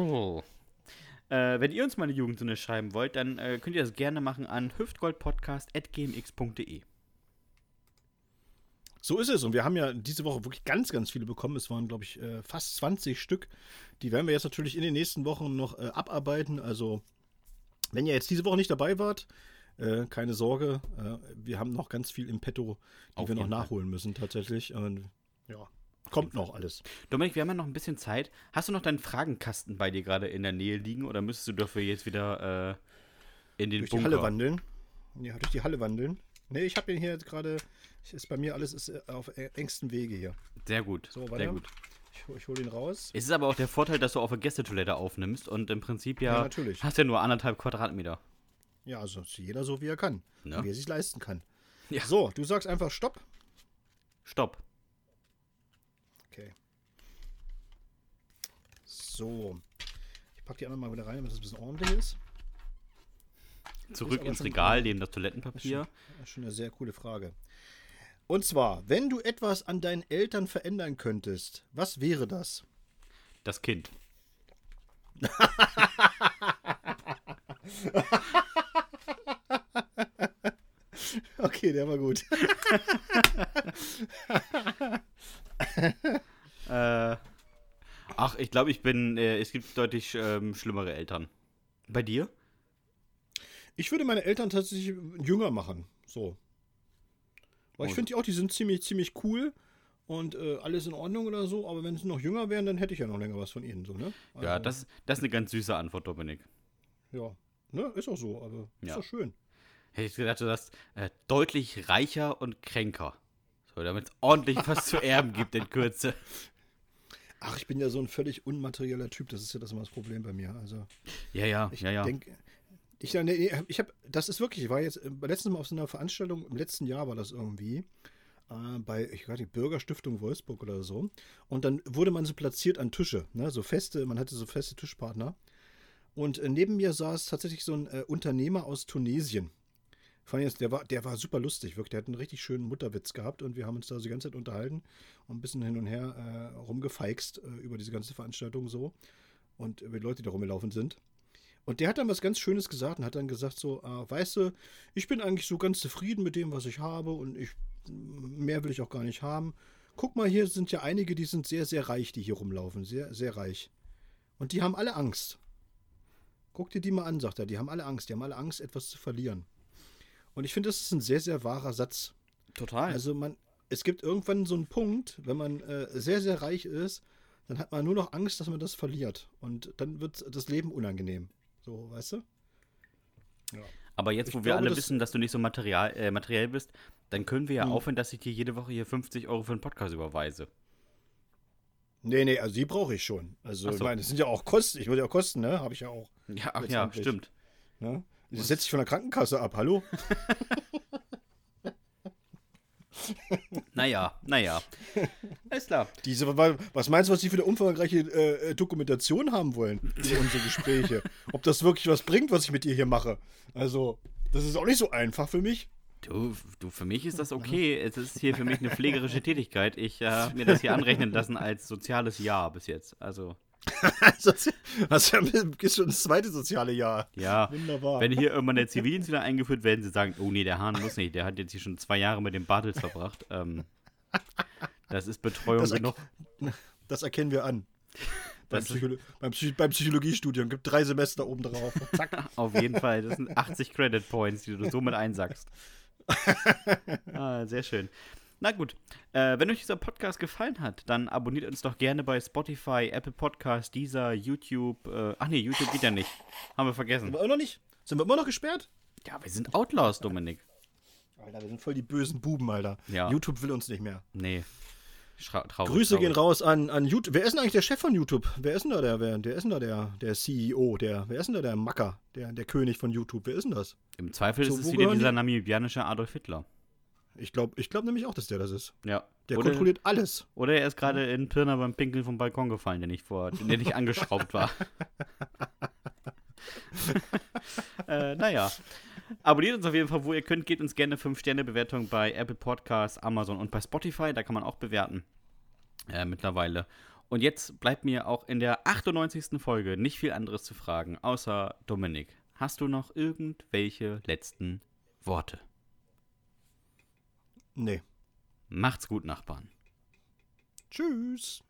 Äh, wenn ihr uns mal eine Jugendsünde schreiben wollt, dann äh, könnt ihr das gerne machen an hüftgoldpodcast.gmx.de. So ist es. Und wir haben ja diese Woche wirklich ganz, ganz viele bekommen. Es waren, glaube ich, äh, fast 20 Stück. Die werden wir jetzt natürlich in den nächsten Wochen noch äh, abarbeiten. Also, wenn ihr jetzt diese Woche nicht dabei wart, äh, keine Sorge. Äh, wir haben noch ganz viel im Petto, die Auf wir noch jeden Fall. nachholen müssen, tatsächlich. Und ja, kommt noch alles. Dominik, wir haben ja noch ein bisschen Zeit. Hast du noch deinen Fragenkasten bei dir gerade in der Nähe liegen oder müsstest du dafür jetzt wieder äh, in den Durch Bunker? die Halle wandeln. Ja, durch die Halle wandeln. Nee, ich habe den hier jetzt gerade. Ist bei mir alles ist äh, auf engstem Wege hier. Sehr gut, So, sehr warte. gut. Ich, hol- ich hole den raus. Es ist aber auch der Vorteil, dass du auf der Gästetoilette aufnimmst und im Prinzip ja, Ja, natürlich. hast ja nur anderthalb Quadratmeter. Ja, also ist jeder so, wie er kann. Ja. Wie er sich leisten kann. Ja. So, du sagst einfach Stopp. Stopp. Okay. So. Ich packe die anderen mal wieder rein, damit es ein bisschen ordentlich ist. Zurück aber ins Regal, neben das Toilettenpapier. Das ist schon eine sehr coole Frage. Und zwar, wenn du etwas an deinen Eltern verändern könntest, was wäre das? Das Kind. (laughs) Okay, der war gut. (laughs) Äh, ach, ich glaube, ich bin. Äh, es gibt deutlich ähm, schlimmere Eltern. Bei dir? Ich würde meine Eltern tatsächlich jünger machen. So. Weil ich Oh. finde die auch, die sind ziemlich, ziemlich cool und äh, alles in Ordnung oder so. Aber wenn sie noch jünger wären, dann hätte ich ja noch länger was von ihnen. So, ne? Ja, Also, das, das ist eine ganz süße Antwort, Dominik. Ja. Ne? Ist auch so. Also, ist Ja. doch schön. Hätte ich gedacht, du sagst äh, deutlich reicher und kränker. So, damit es ordentlich was zu erben gibt in Kürze. (laughs) Ach, ich bin ja so ein völlig unmaterieller Typ. Das ist ja das immer das Problem bei mir. Also, Ja, ja, ich ja, ja. denke. Ich, ich habe, das ist wirklich, ich war jetzt äh, letztens Mal auf so einer Veranstaltung, im letzten Jahr war das irgendwie, äh, bei, ich weiß nicht, Bürgerstiftung Wolfsburg oder so. Und dann wurde man so platziert an Tische, ne, so feste, man hatte so feste Tischpartner. Und äh, neben mir saß tatsächlich so ein äh, Unternehmer aus Tunesien. Fand jetzt, der war, der war super lustig, wirklich. Der hat einen richtig schönen Mutterwitz gehabt und wir haben uns da so die ganze Zeit unterhalten und ein bisschen hin und her äh, rumgefeixt äh, über diese ganze Veranstaltung so und über die Leute, die da rumgelaufen sind. Und der hat dann was ganz Schönes gesagt und hat dann gesagt so, ah, weißt du, ich bin eigentlich so ganz zufrieden mit dem, was ich habe und ich, mehr will ich auch gar nicht haben. Guck mal, hier sind ja einige, die sind sehr, sehr reich, die hier rumlaufen, sehr, sehr reich. Und die haben alle Angst. Guck dir die mal an, sagt er, die haben alle Angst, die haben alle Angst, etwas zu verlieren. Und ich finde, das ist ein sehr, sehr wahrer Satz. Total. Also man, es gibt irgendwann so einen Punkt, wenn man äh, sehr, sehr reich ist, dann hat man nur noch Angst, dass man das verliert. Und dann wird das Leben unangenehm. So, weißt du? Aber jetzt, Ich wo wir glaube, alle das- wissen, dass du nicht so material, äh, materiell bist, dann können wir ja Hm. aufhören, dass ich dir jede Woche hier 50 Euro für einen Podcast überweise. Nee, nee, also die brauche ich schon. Also, Ach ich so. meine, das sind ja auch Kosten. Ich würde ja auch Kosten, ne? Habe ich ja auch. Ja, ach ja, stimmt. Ne? Das setze ich von der Krankenkasse ab, hallo? (laughs) Naja, naja. Alles klar. Diese, wa- was meinst du, was die für eine umfangreiche äh, äh, Dokumentation haben wollen für unsere Gespräche? (laughs) Ob das wirklich was bringt, was ich mit dir hier mache? Also, das ist auch nicht so einfach für mich. Du, du, für mich ist das okay. Es ist hier für mich eine pflegerische Tätigkeit. Ich äh, habe mir das hier anrechnen lassen als soziales Jahr bis jetzt. Also, (laughs) das ist schon das zweite soziale Jahr. ja. Wunderbar. Wenn hier irgendwann der Zivildienst wieder eingeführt werden, sie sagen, oh nee, der Hahn muss nicht, der hat jetzt hier schon zwei Jahre mit dem Bartels verbracht. Ähm, das ist Betreuung Das genug. Das erkennen wir an. Beim, Psycholo beim, Psy beim Psychologiestudium gibt drei Semester oben drauf. (laughs) Zack. Auf jeden Fall. Das sind 80 Credit Points, die du somit einsackst. (laughs) ah, sehr schön. Na gut, äh, wenn euch dieser Podcast gefallen hat, dann abonniert uns doch gerne bei Spotify, Apple Podcast, Deezer, YouTube. Äh, ach nee, YouTube geht ja nicht. Haben wir vergessen. Sind wir immer noch nicht? Sind wir immer noch gesperrt? Ja, wir sind Outlaws, Dominik. Alter, wir sind voll die bösen Buben, Alter. Ja. YouTube will uns nicht mehr. Nee. Schra traurig, Grüße traurig. gehen raus an, an YouTube. Wer ist denn eigentlich der Chef von YouTube? Wer ist denn da der, wer, der ist denn da der, der CEO? Der, wer ist denn da der Macker? Der, der König von YouTube? Wer ist denn das? Im Zweifel So, ist es wieder dieser die? namibianische Adolf Hitler. Ich glaube ich glaub nämlich auch, dass der das ist. Ja. Der oder, kontrolliert alles. oder er ist gerade in Pirna beim Pinkeln vom Balkon gefallen, der nicht vor, der nicht angeschraubt war. (laughs) äh, naja. Abonniert uns auf jeden Fall, wo ihr könnt. Gebt uns gerne 5-Sterne-Bewertung bei Apple Podcasts, Amazon und bei Spotify. Da kann man auch bewerten. Äh, mittlerweile. Und jetzt bleibt mir auch in der 98. Folge nicht viel anderes zu fragen, außer Dominik. Hast du noch irgendwelche letzten Worte? Nee. Macht's gut, Nachbarn. Tschüss.